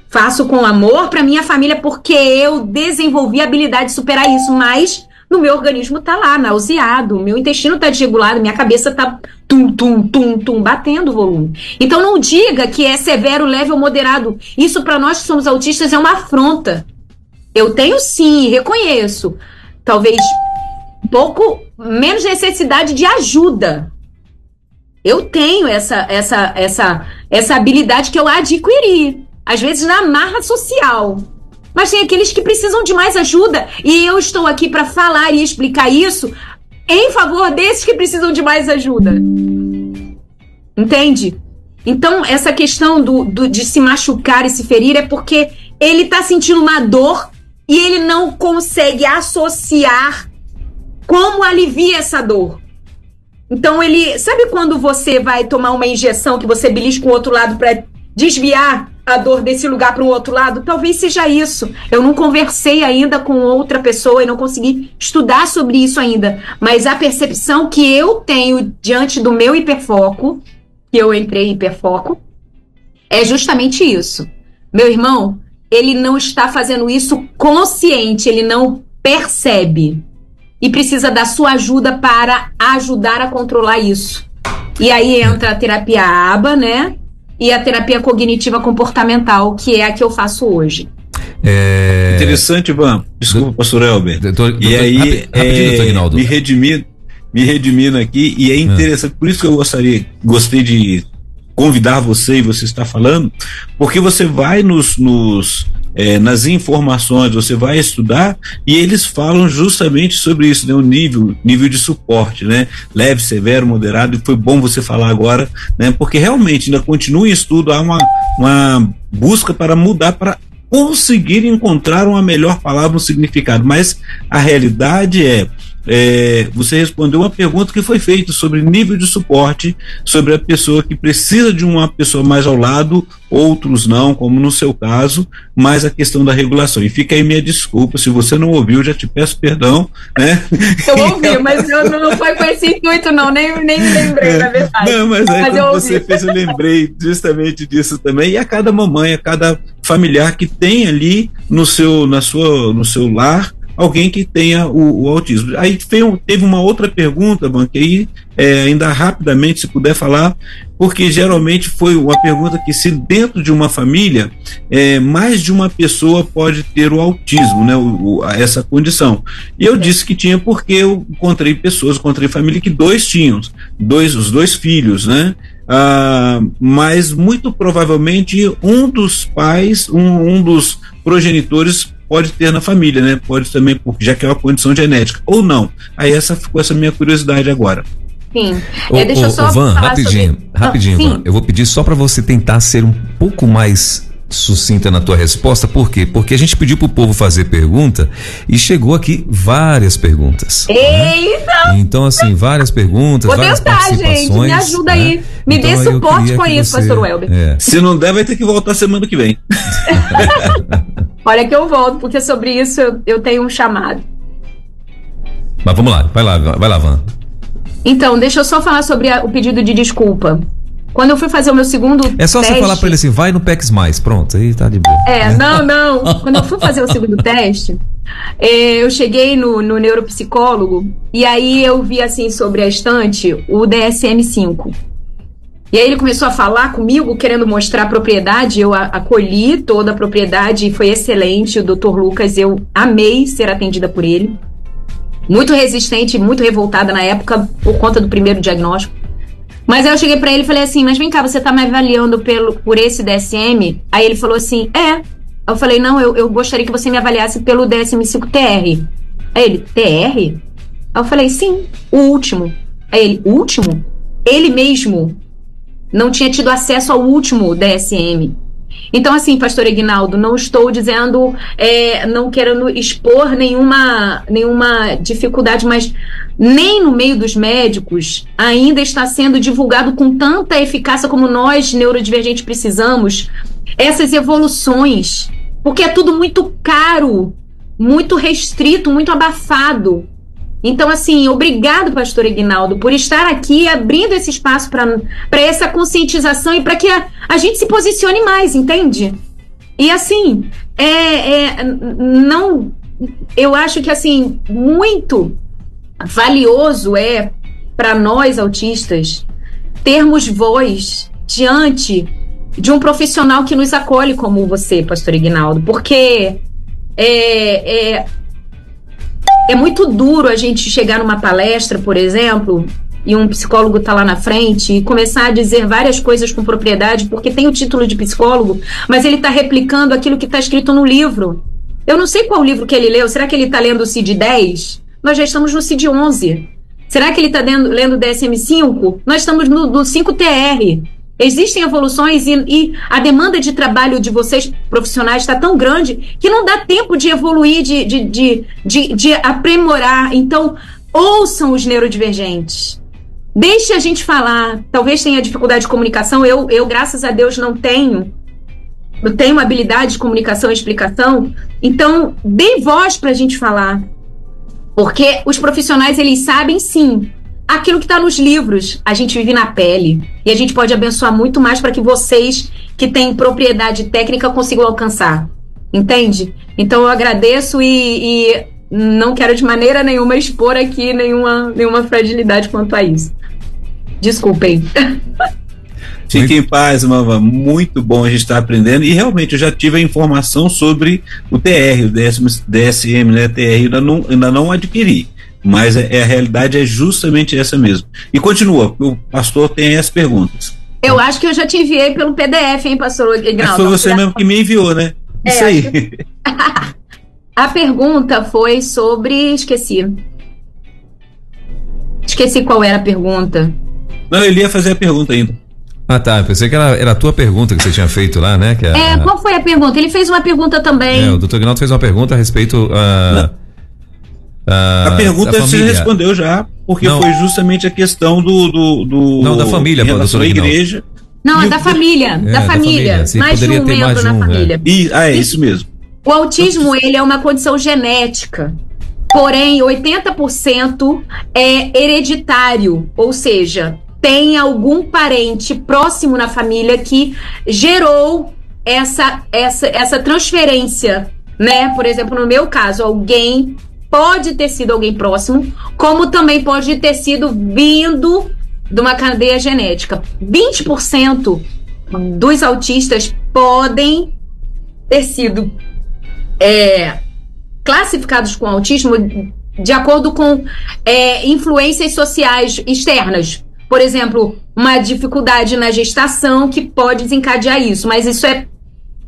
Faço com amor para minha família porque eu desenvolvi a habilidade de superar isso, mas no meu organismo tá lá, nauseado, meu intestino tá desregulado, minha cabeça tá tum, tum, tum, tum, batendo o volume. Então não diga que é severo, leve ou moderado. Isso para nós que somos autistas é uma afronta. Eu tenho sim, reconheço. Talvez um pouco menos necessidade de ajuda. Eu tenho essa essa essa essa habilidade que eu adquiri, às vezes na marra social. Mas tem aqueles que precisam de mais ajuda. E eu estou aqui para falar e explicar isso em favor desses que precisam de mais ajuda. Entende? Então, essa questão do, do, de se machucar e se ferir é porque ele está sentindo uma dor e ele não consegue associar como alivia essa dor. Então ele, sabe quando você vai tomar uma injeção que você belisca o outro lado para desviar a dor desse lugar para o outro lado? Talvez seja isso. Eu não conversei ainda com outra pessoa e não consegui estudar sobre isso ainda. Mas a percepção que eu tenho diante do meu hiperfoco, que eu entrei em hiperfoco, é justamente isso. Meu irmão, ele não está fazendo isso consciente, ele não percebe. E precisa da sua ajuda para ajudar a controlar isso. E aí entra a terapia ABA, né? E a terapia cognitiva comportamental, que é a que eu faço hoje. É... Interessante, Ivan. Desculpa, do... pastor Elber. Doutor, e aí, rapi, é, me redimindo, me redimindo aqui, e é ah. interessante, por isso que eu gostaria, gostei de convidar você e você está falando, porque você vai nos, nos é, nas informações, você vai estudar e eles falam justamente sobre isso, né? O nível, nível de suporte, né? Leve, severo, moderado, e foi bom você falar agora, né? Porque realmente ainda continua em estudo, há uma, uma busca para mudar, para conseguir encontrar uma melhor palavra, um significado, mas a realidade é é, você respondeu uma pergunta que foi feita sobre nível de suporte, sobre a pessoa que precisa de uma pessoa mais ao lado, outros não, como no seu caso, mas a questão da regulação. E fica aí minha desculpa, se você não ouviu, já te peço perdão, né? <laughs> Eu ouvi, mas eu não foi com esse intuito, não, nem, nem me lembrei, na verdade. Não, mas aí mas quando você fez, eu lembrei justamente disso também. E a cada mamãe, a cada familiar que tem ali no seu, na sua, no seu lar, alguém que tenha o, o autismo. Aí teve uma outra pergunta, Ban, que aí é, ainda rapidamente, se puder falar, porque geralmente foi uma pergunta que se dentro de uma família é, mais de uma pessoa pode ter o autismo, né, o, o, essa condição. E eu disse que tinha porque eu encontrei pessoas, encontrei família que dois tinham, dois, os dois filhos, né? Ah, mas muito provavelmente um dos pais, um, um dos progenitores pode ter na família, né? Pode também, porque já que é uma condição genética, ou não. Aí essa ficou essa minha curiosidade agora. Sim. Ô, é, deixa eu só Van, rapidinho, sobre... rapidinho, ah, Van. Eu vou pedir só para você tentar ser um pouco mais sucinta na tua resposta, por quê? Porque a gente pediu pro povo fazer pergunta e chegou aqui várias perguntas. Eita! Né? Então, assim, várias perguntas, Vou várias tentar, participações. Gente, me ajuda né? aí. Me então, dê suporte com isso, você... pastor Welber. É. Se não der, vai ter que voltar semana que vem. <laughs> Olha que eu volto, porque sobre isso eu, eu tenho um chamado. Mas vamos lá, vai lá, vai lá, Van. Então, deixa eu só falar sobre a, o pedido de desculpa. Quando eu fui fazer o meu segundo É só teste, você falar pra ele assim, vai no PEX Mais, pronto, aí tá de boa. É, não, <laughs> não. Quando eu fui fazer o segundo teste, eh, eu cheguei no, no neuropsicólogo e aí eu vi assim sobre a estante o DSM-5. E aí ele começou a falar comigo, querendo mostrar a propriedade. Eu acolhi toda a propriedade e foi excelente. O Dr. Lucas, eu amei ser atendida por ele. Muito resistente, muito revoltada na época por conta do primeiro diagnóstico. Mas aí eu cheguei pra ele e falei assim: Mas vem cá, você tá me avaliando pelo, por esse DSM? Aí ele falou assim: É. Eu falei: Não, eu, eu gostaria que você me avaliasse pelo DSM-5-TR. Aí ele: TR? Aí eu falei: Sim, o último. Aí ele: Último? Ele mesmo não tinha tido acesso ao último DSM. Então, assim, pastor Ignaldo, não estou dizendo, é, não querendo expor nenhuma, nenhuma dificuldade, mas nem no meio dos médicos ainda está sendo divulgado com tanta eficácia como nós, neurodivergentes, precisamos, essas evoluções. Porque é tudo muito caro, muito restrito, muito abafado. Então, assim, obrigado, pastor Ignaldo, por estar aqui abrindo esse espaço para essa conscientização e para que a, a gente se posicione mais, entende? E assim, é, é, não. Eu acho que assim, muito valioso é para nós autistas termos voz diante de um profissional que nos acolhe como você, pastor Ignaldo, porque é, é, é muito duro a gente chegar numa palestra, por exemplo, e um psicólogo tá lá na frente e começar a dizer várias coisas com propriedade, porque tem o título de psicólogo, mas ele tá replicando aquilo que tá escrito no livro. Eu não sei qual livro que ele leu. Será que ele tá lendo o CID 10? Nós já estamos no CID 11. Será que ele tá lendo, o DSM-5? Nós estamos no, no 5TR. Existem evoluções e, e a demanda de trabalho de vocês profissionais está tão grande que não dá tempo de evoluir, de, de, de, de, de aprimorar. Então, ouçam os neurodivergentes. Deixe a gente falar. Talvez tenha dificuldade de comunicação. Eu, eu graças a Deus, não tenho. Eu tenho habilidade de comunicação e explicação. Então, dê voz para a gente falar. Porque os profissionais, eles sabem sim aquilo que está nos livros. A gente vive na pele. E a gente pode abençoar muito mais para que vocês que têm propriedade técnica consigam alcançar. Entende? Então eu agradeço e, e não quero de maneira nenhuma expor aqui nenhuma, nenhuma fragilidade quanto a isso. Desculpem. <laughs> Fique em paz, Mama. Muito bom a gente estar aprendendo. E realmente eu já tive a informação sobre o TR, o DSM, DSM né? TR, ainda não, ainda não adquiri. Mas é, é, a realidade é justamente essa mesmo. E continua, o pastor tem as perguntas. Eu acho que eu já te enviei pelo PDF, hein, pastor Ignaldo? Foi você mesmo que me enviou, né? É, Isso aí. <laughs> a pergunta foi sobre. Esqueci. Esqueci qual era a pergunta. Não, ele ia fazer a pergunta ainda. Ah, tá. Eu pensei que era, era a tua pergunta que você tinha feito lá, né? Que é, qual foi a pergunta? Ele fez uma pergunta também. É, o doutor Ignaldo fez uma pergunta a respeito. Uh, a pergunta você respondeu já, porque não. foi justamente a questão do. do, do não, da família, em relação à igreja. Não, é da família. É, da família. Da família. mais de um membro mais na um, família. É. E, ah, é isso mesmo. O autismo, ele é uma condição genética. Porém, 80% é hereditário, ou seja, tem algum parente próximo na família que gerou essa, essa, essa transferência, né? Por exemplo, no meu caso, alguém pode ter sido alguém próximo, como também pode ter sido vindo de uma cadeia genética. 20% dos autistas podem ter sido é, classificados com autismo de acordo com é, influências sociais externas. Por exemplo, uma dificuldade na gestação que pode desencadear isso, mas isso é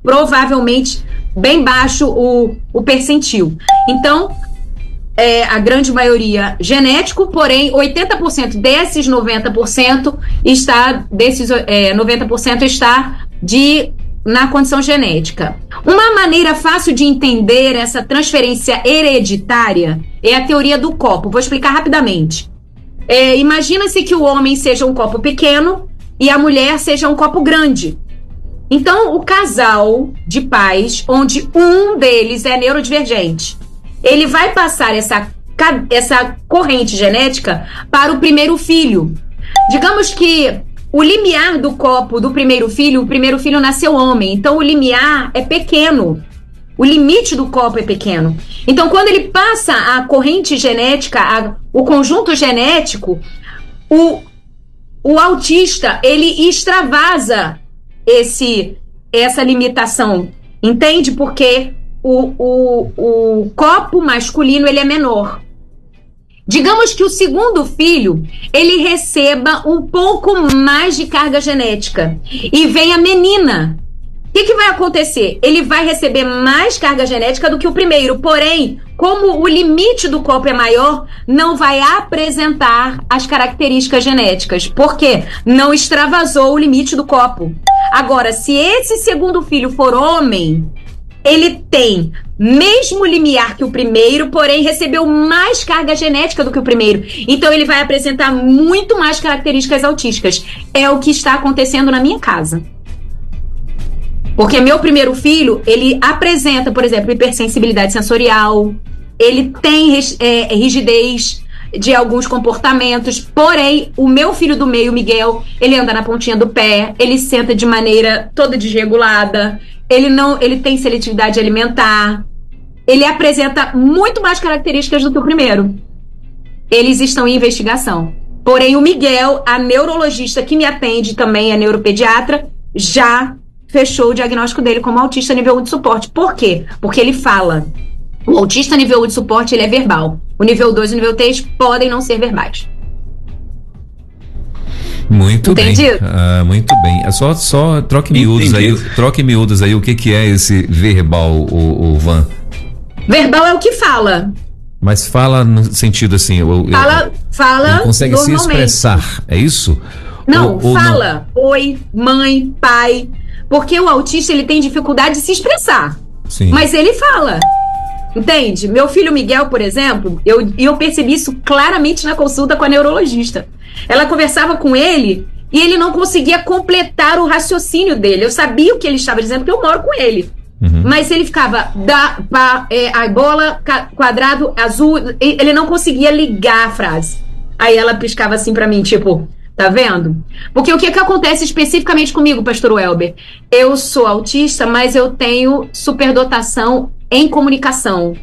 provavelmente bem baixo o, o percentil. Então, é, a grande maioria genético, porém 80% desses 90% está desses é, 90% está de na condição genética. Uma maneira fácil de entender essa transferência hereditária é a teoria do copo. Vou explicar rapidamente. É, Imagina-se que o homem seja um copo pequeno e a mulher seja um copo grande. Então, o casal de pais, onde um deles é neurodivergente, ele vai passar essa essa corrente genética para o primeiro filho. Digamos que o limiar do copo do primeiro filho, o primeiro filho nasceu homem, então o limiar é pequeno. O limite do copo é pequeno. Então, quando ele passa a corrente genética, a, o conjunto genético, o, o autista ele extravasa esse essa limitação. Entende? Porque o, o, o copo masculino ele é menor. Digamos que o segundo filho ele receba um pouco mais de carga genética e vem a menina. Que, que vai acontecer? Ele vai receber mais carga genética do que o primeiro, porém, como o limite do copo é maior, não vai apresentar as características genéticas. Por quê? Não extravasou o limite do copo. Agora, se esse segundo filho for homem, ele tem mesmo limiar que o primeiro, porém recebeu mais carga genética do que o primeiro. Então ele vai apresentar muito mais características autísticas. É o que está acontecendo na minha casa. Porque meu primeiro filho, ele apresenta, por exemplo, hipersensibilidade sensorial, ele tem é, rigidez de alguns comportamentos, porém, o meu filho do meio, Miguel, ele anda na pontinha do pé, ele senta de maneira toda desregulada, ele não, ele tem seletividade alimentar, ele apresenta muito mais características do que o primeiro. Eles estão em investigação. Porém, o Miguel, a neurologista que me atende também, a neuropediatra, já fechou o diagnóstico dele como autista nível 1 de suporte. Por quê? Porque ele fala. O autista nível 1 de suporte ele é verbal. O nível 2 e o nível 3 podem não ser verbais. Muito Entendido? bem. Ah, muito bem. É só, só troque miúdos aí. Troque miúdos aí. O que, que é esse verbal, o, o Van? Verbal é o que fala. Mas fala no sentido assim. Fala, fala. Ele consegue se expressar, é isso? Não, ou, ou fala. Não? Oi, mãe, pai. Porque o autista ele tem dificuldade de se expressar. Sim. Mas ele fala. Entende? Meu filho Miguel, por exemplo, eu, eu percebi isso claramente na consulta com a neurologista. Ela conversava com ele e ele não conseguia completar o raciocínio dele. Eu sabia o que ele estava dizendo, porque eu moro com ele. Uhum. Mas ele ficava da, pa, é, a bola, quadrado, azul, ele não conseguia ligar a frase. Aí ela piscava assim para mim, tipo, Tá vendo? Porque o que, que acontece especificamente comigo, pastor Welber? Eu sou autista, mas eu tenho superdotação em comunicação.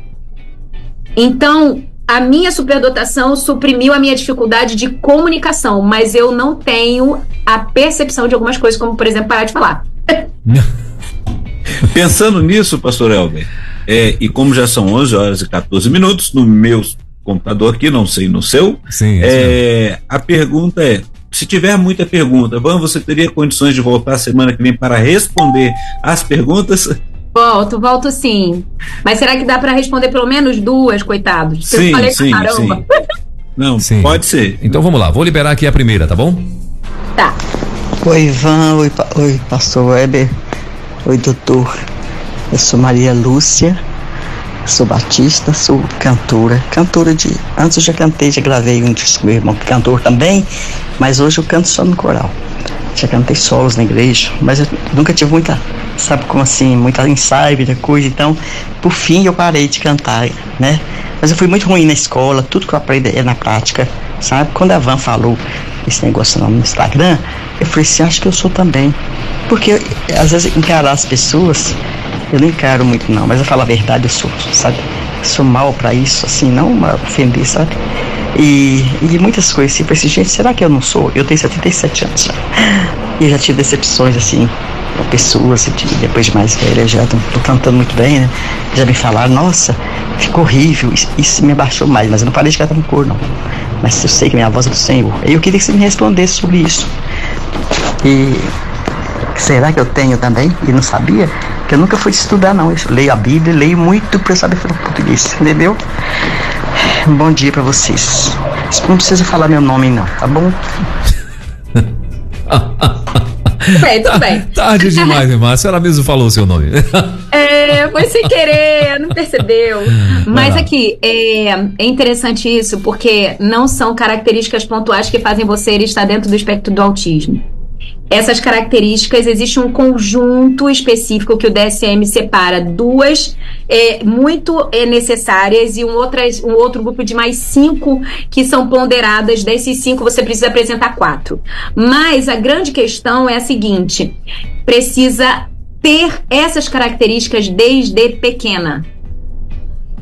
Então, a minha superdotação suprimiu a minha dificuldade de comunicação, mas eu não tenho a percepção de algumas coisas, como, por exemplo, parar de falar. <laughs> Pensando nisso, pastor Elber, é, e como já são 11 horas e 14 minutos, no meu computador aqui, não sei no seu, sim, é, a pergunta é: se tiver muita pergunta, Van, você teria condições de voltar semana que vem para responder as perguntas? Volto, volto sim. Mas será que dá para responder pelo menos duas, coitados? Sim, eu falei sim, caramba. Sim. <laughs> Não, sim. pode ser. Então vamos lá, vou liberar aqui a primeira, tá bom? Tá. Oi, Ivan, oi, oi pastor Weber, oi, doutor. Eu sou Maria Lúcia sou batista, sou cantora, cantora de. Antes eu já cantei, já gravei um disco meu irmão, cantor também, mas hoje eu canto só no coral. Já cantei solos na igreja, mas eu nunca tive muita, sabe como assim, muita ensaio, muita coisa, então, por fim eu parei de cantar, né? Mas eu fui muito ruim na escola, tudo que eu aprendi é na prática, sabe? Quando a Van falou esse negócio no Instagram, eu falei assim, acho que eu sou também. Porque às vezes encarar as pessoas eu não encaro muito não, mas eu falo a verdade, eu sou, sabe? Sou mal para isso, assim, não ofender, sabe? E, e muitas coisas, eu assim, gente, será que eu não sou? Eu tenho 77 anos já. E já tive decepções, assim, com pessoas, depois de mais velha, já tô, tô, cantando muito bem, né? Já me falaram, nossa, ficou horrível, isso, isso me abaixou mais, mas eu não parei de cantar no cor, não. Mas eu sei que minha voz é do Senhor. Eu queria que você me respondesse sobre isso. E será que eu tenho também? E não sabia? Que eu nunca fui estudar não. Eu leio a Bíblia, leio muito para saber falar português, <laughs> entendeu? Bom dia para vocês. Não precisa falar meu nome não, tá bom? bem, tudo bem. <laughs> Tarde demais, irmã. A senhora mesmo falou o seu nome. <laughs> É, foi sem querer, não percebeu. Mas aqui, é, é interessante isso, porque não são características pontuais que fazem você estar dentro do espectro do autismo. Essas características, existe um conjunto específico que o DSM separa duas é, muito é, necessárias e um, outras, um outro grupo de mais cinco que são ponderadas. Desses cinco, você precisa apresentar quatro. Mas a grande questão é a seguinte: precisa ter essas características desde pequena.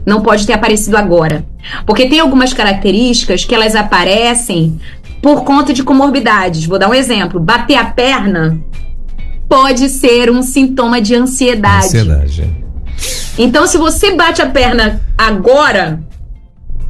Não pode ter aparecido agora. Porque tem algumas características que elas aparecem por conta de comorbidades. Vou dar um exemplo: bater a perna pode ser um sintoma de ansiedade. Ansiedade. Então, se você bate a perna agora,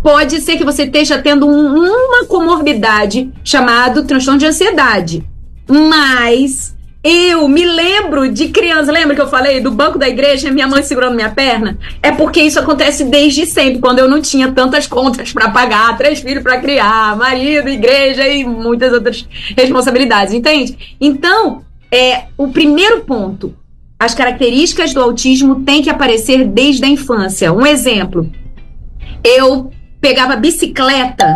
pode ser que você esteja tendo um, uma comorbidade chamado transtorno de ansiedade. Mas eu me lembro de criança, lembra que eu falei do banco da igreja, minha mãe segurando minha perna? É porque isso acontece desde sempre, quando eu não tinha tantas contas para pagar, três filhos para criar, marido, igreja e muitas outras responsabilidades, entende? Então, é o primeiro ponto. As características do autismo têm que aparecer desde a infância. Um exemplo, eu pegava bicicleta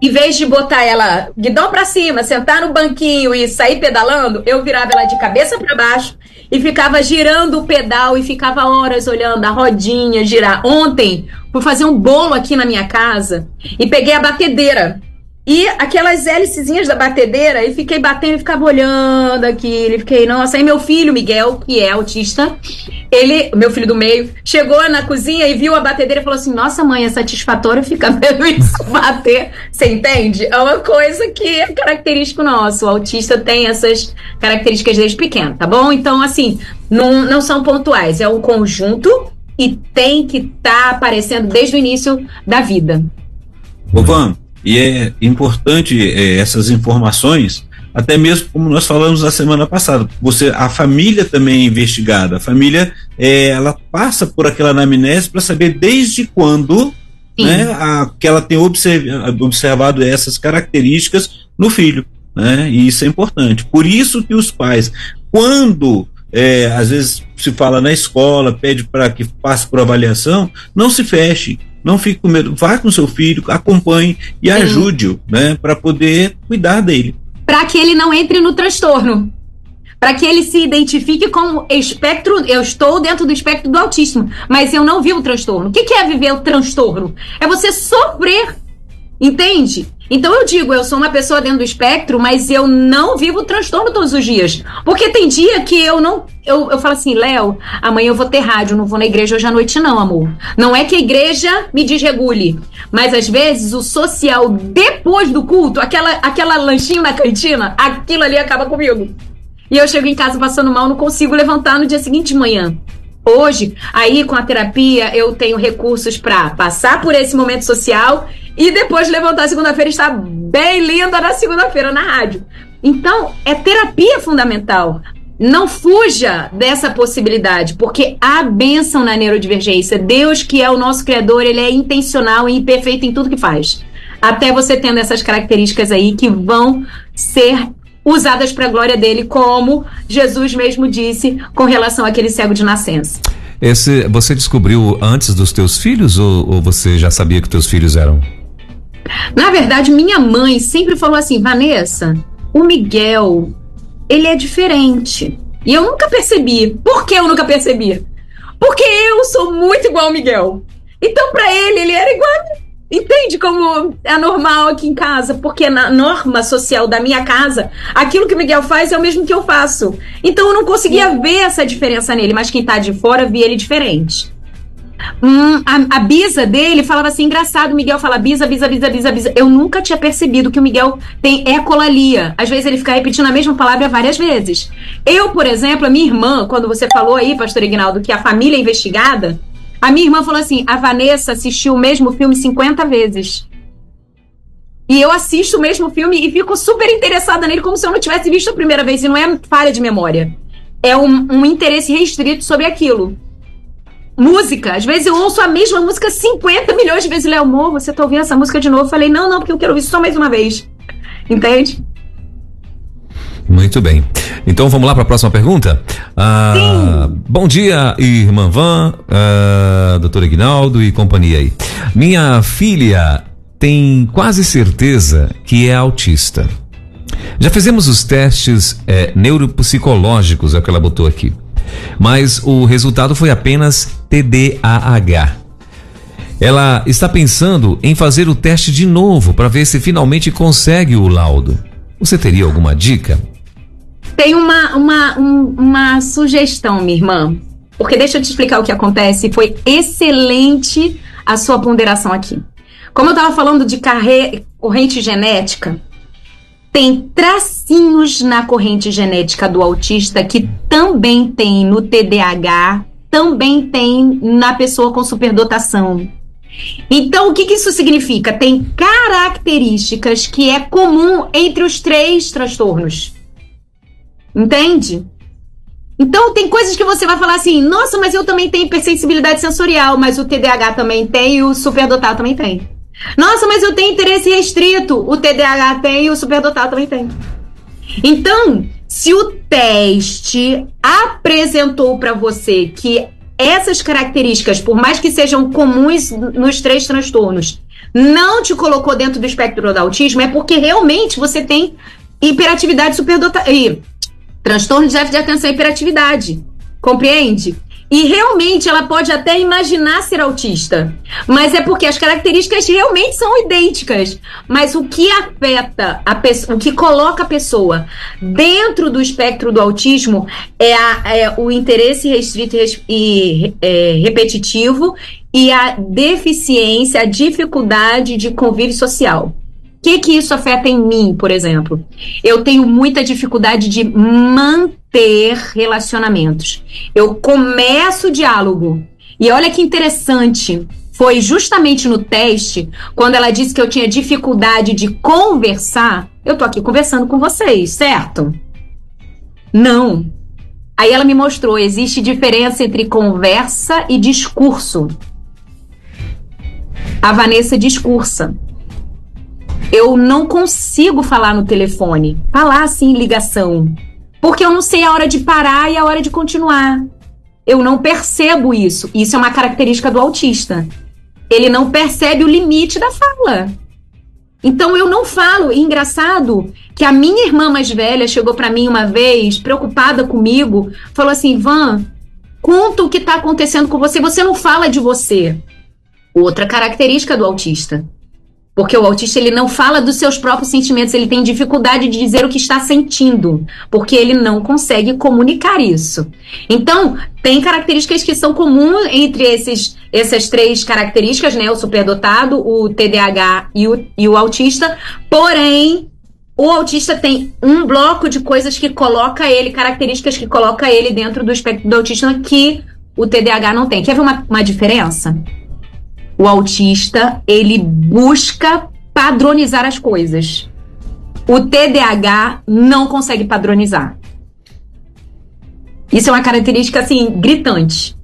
em vez de botar ela guidão para cima, sentar no banquinho e sair pedalando, eu virava ela de cabeça para baixo e ficava girando o pedal e ficava horas olhando a rodinha girar. Ontem, fui fazer um bolo aqui na minha casa e peguei a batedeira e aquelas hélicezinhas da batedeira, e fiquei batendo e ficava olhando aquilo. E fiquei, nossa. Aí meu filho, Miguel, que é autista, ele, meu filho do meio, chegou na cozinha e viu a batedeira e falou assim: Nossa, mãe, é satisfatório ficar <laughs> vendo isso bater. Você entende? É uma coisa que é característico nosso. O autista tem essas características desde pequeno, tá bom? Então, assim, não, não são pontuais, é um conjunto e tem que estar tá aparecendo desde o início da vida. Van, e é importante é, essas informações, até mesmo como nós falamos na semana passada. Você, a família também é investigada. A família, é, ela passa por aquela anamnese para saber desde quando né, a, que ela tem observado essas características no filho. Né, e isso é importante. Por isso que os pais, quando é, às vezes se fala na escola, pede para que passe por avaliação, não se feche, não fique com medo, vá com seu filho, acompanhe e ajude-o, né, para poder cuidar dele. Para que ele não entre no transtorno. Para que ele se identifique como espectro, eu estou dentro do espectro do autismo, mas eu não vivo o transtorno. O que é viver o transtorno? É você sofrer, entende? Então eu digo, eu sou uma pessoa dentro do espectro, mas eu não vivo transtorno todos os dias. Porque tem dia que eu não. Eu, eu falo assim, Léo, amanhã eu vou ter rádio, não vou na igreja hoje à noite, não, amor. Não é que a igreja me desregule. Mas às vezes o social, depois do culto, aquela, aquela lanchinho na cantina, aquilo ali acaba comigo. E eu chego em casa passando mal, não consigo levantar no dia seguinte de manhã. Hoje, aí com a terapia, eu tenho recursos para passar por esse momento social e depois levantar segunda-feira e estar bem linda na segunda-feira na rádio. Então, é terapia fundamental. Não fuja dessa possibilidade, porque há bênção na neurodivergência. Deus, que é o nosso Criador, ele é intencional e perfeito em tudo que faz. Até você tendo essas características aí que vão ser usadas para a glória dele, como Jesus mesmo disse com relação àquele cego de nascença. Esse, você descobriu antes dos teus filhos ou, ou você já sabia que teus filhos eram? Na verdade, minha mãe sempre falou assim, Vanessa, o Miguel, ele é diferente. E eu nunca percebi. Por que eu nunca percebi? Porque eu sou muito igual ao Miguel. Então, para ele, ele era igual a mim. Entende como é normal aqui em casa? Porque na norma social da minha casa, aquilo que o Miguel faz é o mesmo que eu faço. Então eu não conseguia ver essa diferença nele, mas quem tá de fora via ele diferente. Hum, a, a, bisa dele falava assim, engraçado, o Miguel fala bisa, bisa, bisa, bisa, bisa. Eu nunca tinha percebido que o Miguel tem ecolalia. Às vezes ele fica repetindo a mesma palavra várias vezes. Eu, por exemplo, a minha irmã, quando você falou aí, pastor Ignaldo, que a família é investigada, a minha irmã falou assim: a Vanessa assistiu o mesmo filme 50 vezes. E eu assisto o mesmo filme e fico super interessada nele, como se eu não tivesse visto a primeira vez. E não é falha de memória. É um, um interesse restrito sobre aquilo. Música. Às vezes eu ouço a mesma música 50 milhões de vezes. Léo, amor, você tá ouvindo essa música de novo? Eu falei, não, não, porque eu quero ouvir só mais uma vez. Entende? Muito bem. Então vamos lá para a próxima pergunta? Ah, bom dia, irmã Van, ah, doutor Ignaldo e companhia aí. Minha filha tem quase certeza que é autista. Já fizemos os testes é, neuropsicológicos, é o que ela botou aqui. Mas o resultado foi apenas TDAH. Ela está pensando em fazer o teste de novo para ver se finalmente consegue o laudo. Você teria alguma dica? Tem uma, uma, um, uma sugestão, minha irmã. Porque deixa eu te explicar o que acontece. Foi excelente a sua ponderação aqui. Como eu estava falando de carre... corrente genética, tem tracinhos na corrente genética do autista que também tem no TDAH, também tem na pessoa com superdotação. Então, o que, que isso significa? Tem características que é comum entre os três transtornos. Entende? Então, tem coisas que você vai falar assim: nossa, mas eu também tenho hipersensibilidade sensorial, mas o TDAH também tem e o superdotado também tem. Nossa, mas eu tenho interesse restrito, o TDAH tem e o superdotado também tem. Então, se o teste apresentou para você que essas características, por mais que sejam comuns nos três transtornos, não te colocou dentro do espectro do autismo, é porque realmente você tem hiperatividade superdotada transtorno de déficit de atenção e hiperatividade. Compreende? E realmente ela pode até imaginar ser autista, mas é porque as características realmente são idênticas. Mas o que afeta a pessoa, o que coloca a pessoa dentro do espectro do autismo é, a, é o interesse restrito e é, repetitivo e a deficiência, a dificuldade de convívio social que, que isso afeta em mim, por exemplo? Eu tenho muita dificuldade de manter relacionamentos. Eu começo o diálogo. E olha que interessante. Foi justamente no teste, quando ela disse que eu tinha dificuldade de conversar. Eu tô aqui conversando com vocês, certo? Não. Aí ela me mostrou: existe diferença entre conversa e discurso. A Vanessa discursa eu não consigo falar no telefone, falar assim ligação, porque eu não sei a hora de parar e a hora de continuar. Eu não percebo isso. Isso é uma característica do autista. Ele não percebe o limite da fala. Então eu não falo. E engraçado que a minha irmã mais velha chegou para mim uma vez, preocupada comigo, falou assim: Van, conta o que está acontecendo com você. Você não fala de você. Outra característica do autista. Porque o autista ele não fala dos seus próprios sentimentos, ele tem dificuldade de dizer o que está sentindo, porque ele não consegue comunicar isso. Então, tem características que são comuns entre esses, essas três características, né? O superdotado, o TDAH e o, e o autista, porém, o autista tem um bloco de coisas que coloca ele, características que coloca ele dentro do espectro do autista que o TDAH não tem. Quer ver uma, uma diferença? O autista, ele busca padronizar as coisas. O TDAH não consegue padronizar. Isso é uma característica assim gritante.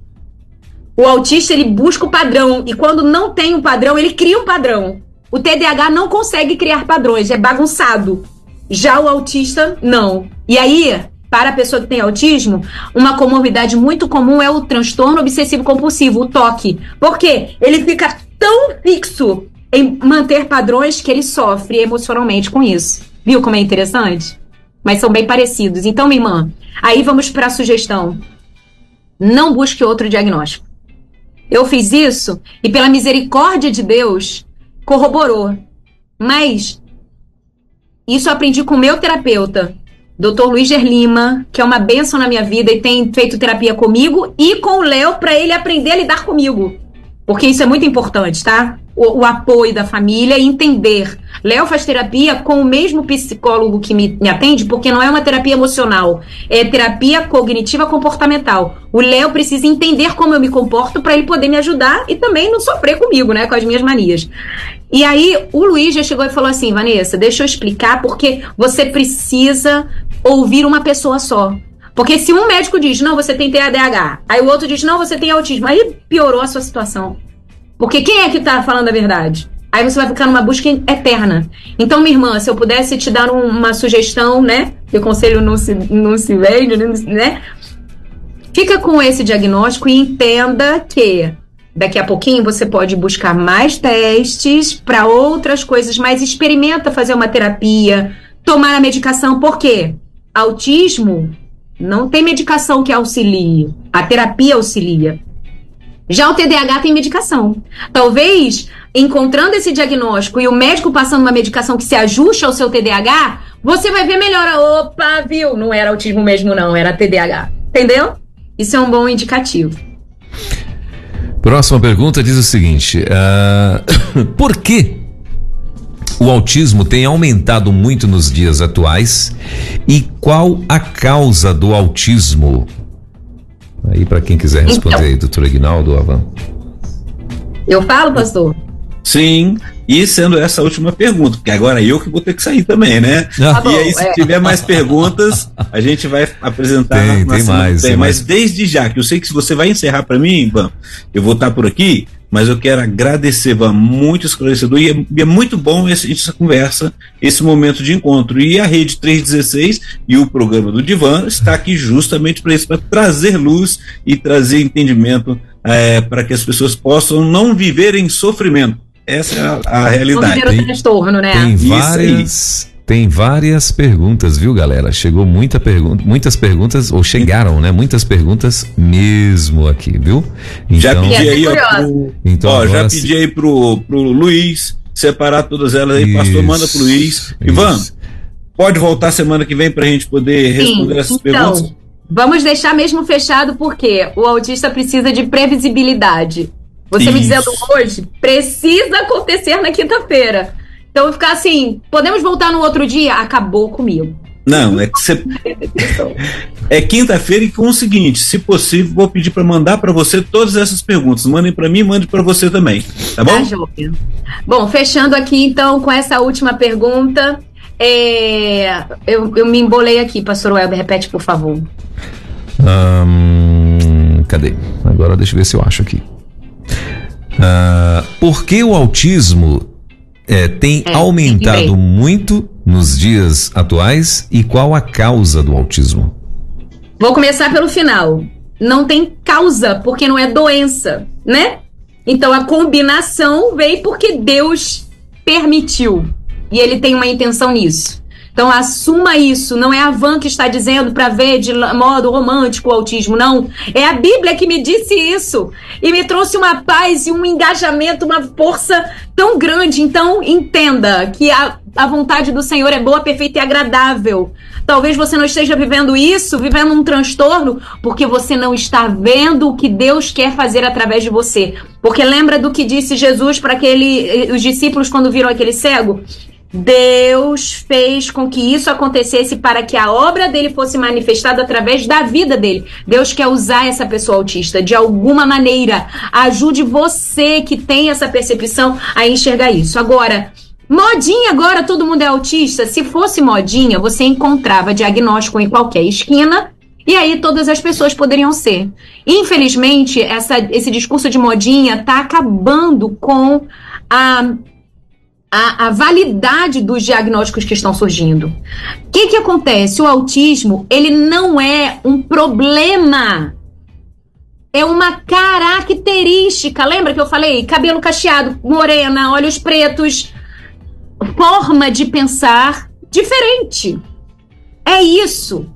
O autista ele busca o padrão e quando não tem um padrão, ele cria um padrão. O TDAH não consegue criar padrões, é bagunçado. Já o autista não. E aí, para a pessoa que tem autismo, uma comorbidade muito comum é o transtorno obsessivo compulsivo, o TOC. Por quê? Ele fica tão fixo em manter padrões que ele sofre emocionalmente com isso. Viu como é interessante? Mas são bem parecidos. Então, minha irmã, aí vamos para a sugestão. Não busque outro diagnóstico. Eu fiz isso e, pela misericórdia de Deus, corroborou. Mas isso eu aprendi com o meu terapeuta, Dr. Luiz Gerlima, que é uma benção na minha vida e tem feito terapia comigo, e com o Léo para ele aprender a lidar comigo. Porque isso é muito importante, tá? O, o apoio da família e entender. Léo faz terapia com o mesmo psicólogo que me, me, atende, porque não é uma terapia emocional, é terapia cognitiva comportamental. O Léo precisa entender como eu me comporto para ele poder me ajudar e também não sofrer comigo, né, com as minhas manias. E aí o Luiz já chegou e falou assim, Vanessa, deixa eu explicar porque você precisa ouvir uma pessoa só. Porque se um médico diz, não, você tem TDAH, aí o outro diz, não, você tem autismo, aí piorou a sua situação. Porque quem é que tá falando a verdade? Aí você vai ficar numa busca eterna. Então, minha irmã, se eu pudesse te dar um, uma sugestão, né? Que o conselho não se, não se vende, né? Fica com esse diagnóstico e entenda que daqui a pouquinho você pode buscar mais testes para outras coisas, mas experimenta fazer uma terapia, tomar a medicação, por quê? Autismo não tem medicação que auxilie, a terapia auxilia. Já o TDAH tem medicação. Talvez, encontrando esse diagnóstico e o médico passando uma medicação que se ajuste ao seu TDAH, você vai ver melhor. Opa, viu? Não era autismo mesmo, não, era TDAH. Entendeu? Isso é um bom indicativo. Próxima pergunta diz o seguinte: uh, <coughs> por que o autismo tem aumentado muito nos dias atuais e qual a causa do autismo? Aí, para quem quiser responder então, aí, doutor Aguinaldo, Avan. Eu falo, pastor? Sim, e sendo essa a última pergunta, porque agora eu que vou ter que sair também, né? Tá e aí, se é. tiver mais perguntas, a gente vai apresentar. Tem, tem mais, tem Mas desde já, que eu sei que se você vai encerrar para mim, Ivan, eu vou estar por aqui, mas eu quero agradecer, Van, muito esclarecedor, e é, e é muito bom esse, essa conversa, esse momento de encontro. E a Rede 316 e o programa do Divan está aqui justamente para isso, para trazer luz e trazer entendimento é, para que as pessoas possam não viver em sofrimento. Essa é a, a realidade. Não viver o transtorno, né? Tem várias tem várias perguntas, viu, galera? Chegou muita pergunta, muitas perguntas, ou chegaram, né? Muitas perguntas mesmo aqui, viu? Então, já pedi aí, ó, pro, então, ó já pedi aí pro, pro Luiz separar todas elas aí, isso, pastor, manda pro Luiz. Isso. Ivan, pode voltar semana que vem pra gente poder responder Sim, essas então, perguntas? Vamos deixar mesmo fechado porque o autista precisa de previsibilidade. Você Isso. me dizendo hoje, precisa acontecer na quinta-feira. Então eu ficar assim, podemos voltar no outro dia? Acabou comigo. Não, é que você. <laughs> é quinta-feira e com o seguinte: se possível, vou pedir para mandar para você todas essas perguntas. Mandem para mim, mande para você também. Tá bom? Tá, bom, fechando aqui então com essa última pergunta. É... Eu, eu me embolei aqui, pastor Welber, repete, por favor. Um, cadê? Agora deixa eu ver se eu acho aqui. Uh, por que o autismo é, tem é, aumentado muito nos dias atuais e qual a causa do autismo? Vou começar pelo final. Não tem causa, porque não é doença, né? Então a combinação veio porque Deus permitiu. E ele tem uma intenção nisso. Então assuma isso, não é a Van que está dizendo para ver de modo romântico o autismo, não. É a Bíblia que me disse isso e me trouxe uma paz e um engajamento, uma força tão grande. Então entenda que a, a vontade do Senhor é boa, perfeita e agradável. Talvez você não esteja vivendo isso, vivendo um transtorno, porque você não está vendo o que Deus quer fazer através de você. Porque lembra do que disse Jesus para aquele eh, os discípulos quando viram aquele cego? Deus fez com que isso acontecesse para que a obra dele fosse manifestada através da vida dele. Deus quer usar essa pessoa autista de alguma maneira. Ajude você que tem essa percepção a enxergar isso. Agora, modinha agora todo mundo é autista. Se fosse modinha, você encontrava diagnóstico em qualquer esquina e aí todas as pessoas poderiam ser. Infelizmente, essa, esse discurso de modinha está acabando com a a, a, validade dos diagnósticos que estão surgindo. O que, que acontece? O autismo, ele não é um problema. É uma característica. Lembra que eu falei? Cabelo cacheado, morena, olhos pretos. Forma de pensar diferente. É isso.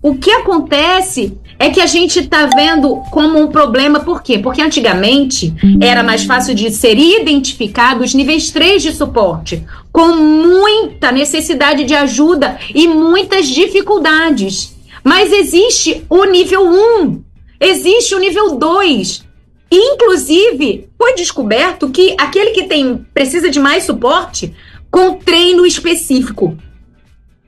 O que acontece é que a gente está vendo como um problema, por quê? Porque antigamente era mais fácil de ser identificado os níveis 3 de suporte, com muita necessidade de ajuda e muitas dificuldades. Mas existe o nível 1, existe o nível 2. Inclusive, foi descoberto que aquele que tem precisa de mais suporte com treino específico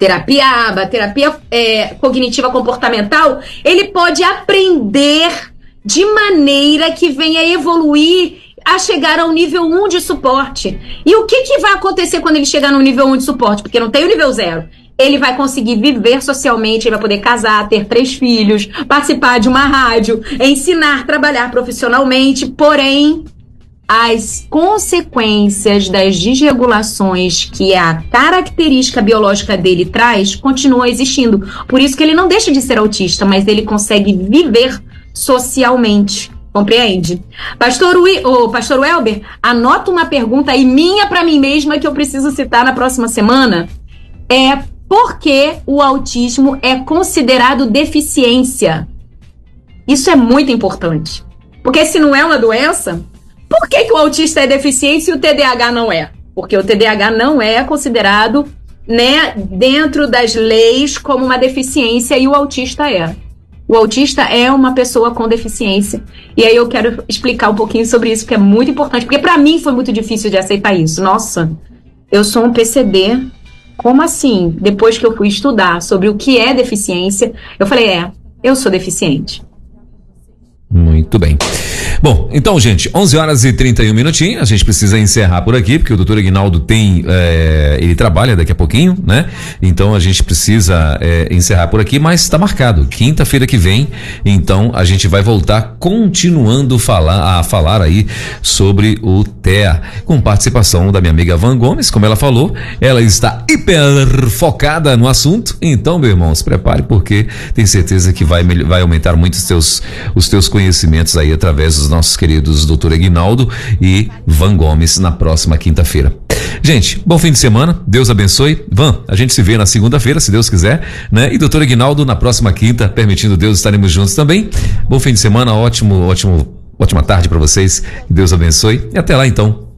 terapia ABA, terapia é, cognitiva comportamental, ele pode aprender de maneira que venha evoluir a chegar ao nível 1 de suporte. E o que, que vai acontecer quando ele chegar no nível 1 de suporte? Porque não tem o nível 0 ele vai conseguir viver socialmente, ele vai poder casar, ter três filhos, participar de uma rádio, ensinar, trabalhar profissionalmente, porém as consequências das desregulações que a característica biológica dele traz continuam existindo. Por isso que ele não deixa de ser autista, mas ele consegue viver socialmente. Compreende? Pastor, Ui, oh, Pastor Welber, anota uma pergunta aí minha para mim mesma que eu preciso citar na próxima semana. é porque o autismo é considerado deficiência. Isso é muito importante. Porque se não é uma doença, por que, que o autista é deficiência e o TDAH não é? Porque o TDAH não é considerado né, dentro das leis como uma deficiência e o autista é. O autista é uma pessoa com deficiência. E aí eu quero explicar um pouquinho sobre isso, porque é muito importante. Porque para mim foi muito difícil de aceitar isso. Nossa, eu sou um PCD. Como assim? Depois que eu fui estudar sobre o que é deficiência, eu falei: é, eu sou deficiente. Muito bem. Bom, então, gente, 11 horas e 31 minutinhos. A gente precisa encerrar por aqui, porque o doutor Ignaldo tem. É, ele trabalha daqui a pouquinho, né? Então a gente precisa é, encerrar por aqui, mas está marcado. Quinta-feira que vem, então a gente vai voltar continuando falar, a falar aí sobre o TEA, com participação da minha amiga Van Gomes, como ela falou. Ela está hiper focada no assunto. Então, meu irmão, se prepare, porque tem certeza que vai, vai aumentar muito os teus, os teus conhecimentos aí através dos nossos queridos doutor Aguinaldo e Van Gomes na próxima quinta-feira. Gente, bom fim de semana, Deus abençoe. Van, a gente se vê na segunda-feira, se Deus quiser, né? E doutor Aguinaldo na próxima quinta, permitindo Deus, estaremos juntos também. Bom fim de semana, ótimo, ótimo, ótima tarde para vocês. Que Deus abençoe e até lá então.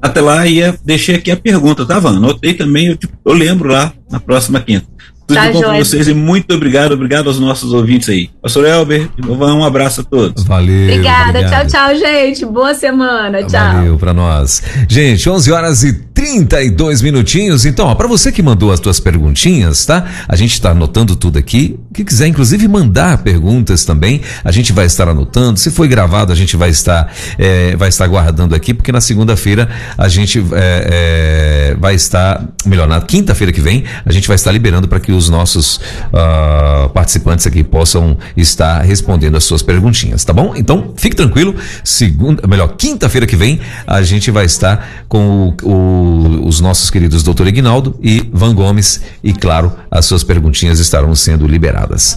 Até lá, ia, deixei aqui a pergunta, tá, Van? Anotei também, eu, tipo, eu lembro lá na próxima quinta. Tudo tá, bom para vocês e muito obrigado, obrigado aos nossos ouvintes aí. Pastor Elber, um abraço a todos. Valeu. Obrigada, obrigado. tchau, tchau, gente. Boa semana, tchau. Valeu para nós. Gente, 11 horas e 32 minutinhos. Então, para você que mandou as suas perguntinhas, tá? A gente está anotando tudo aqui. Que quiser, inclusive, mandar perguntas também, a gente vai estar anotando. Se foi gravado, a gente vai estar, é, vai estar guardando aqui, porque na segunda-feira a gente é, é, vai estar, melhor, na quinta-feira que vem, a gente vai estar liberando para que os nossos uh, participantes aqui possam estar respondendo as suas perguntinhas, tá bom? Então, fique tranquilo. Segunda, melhor, quinta-feira que vem, a gente vai estar com o, o, os nossos queridos doutor Ignaldo e Van Gomes e, claro, as suas perguntinhas estarão sendo liberadas.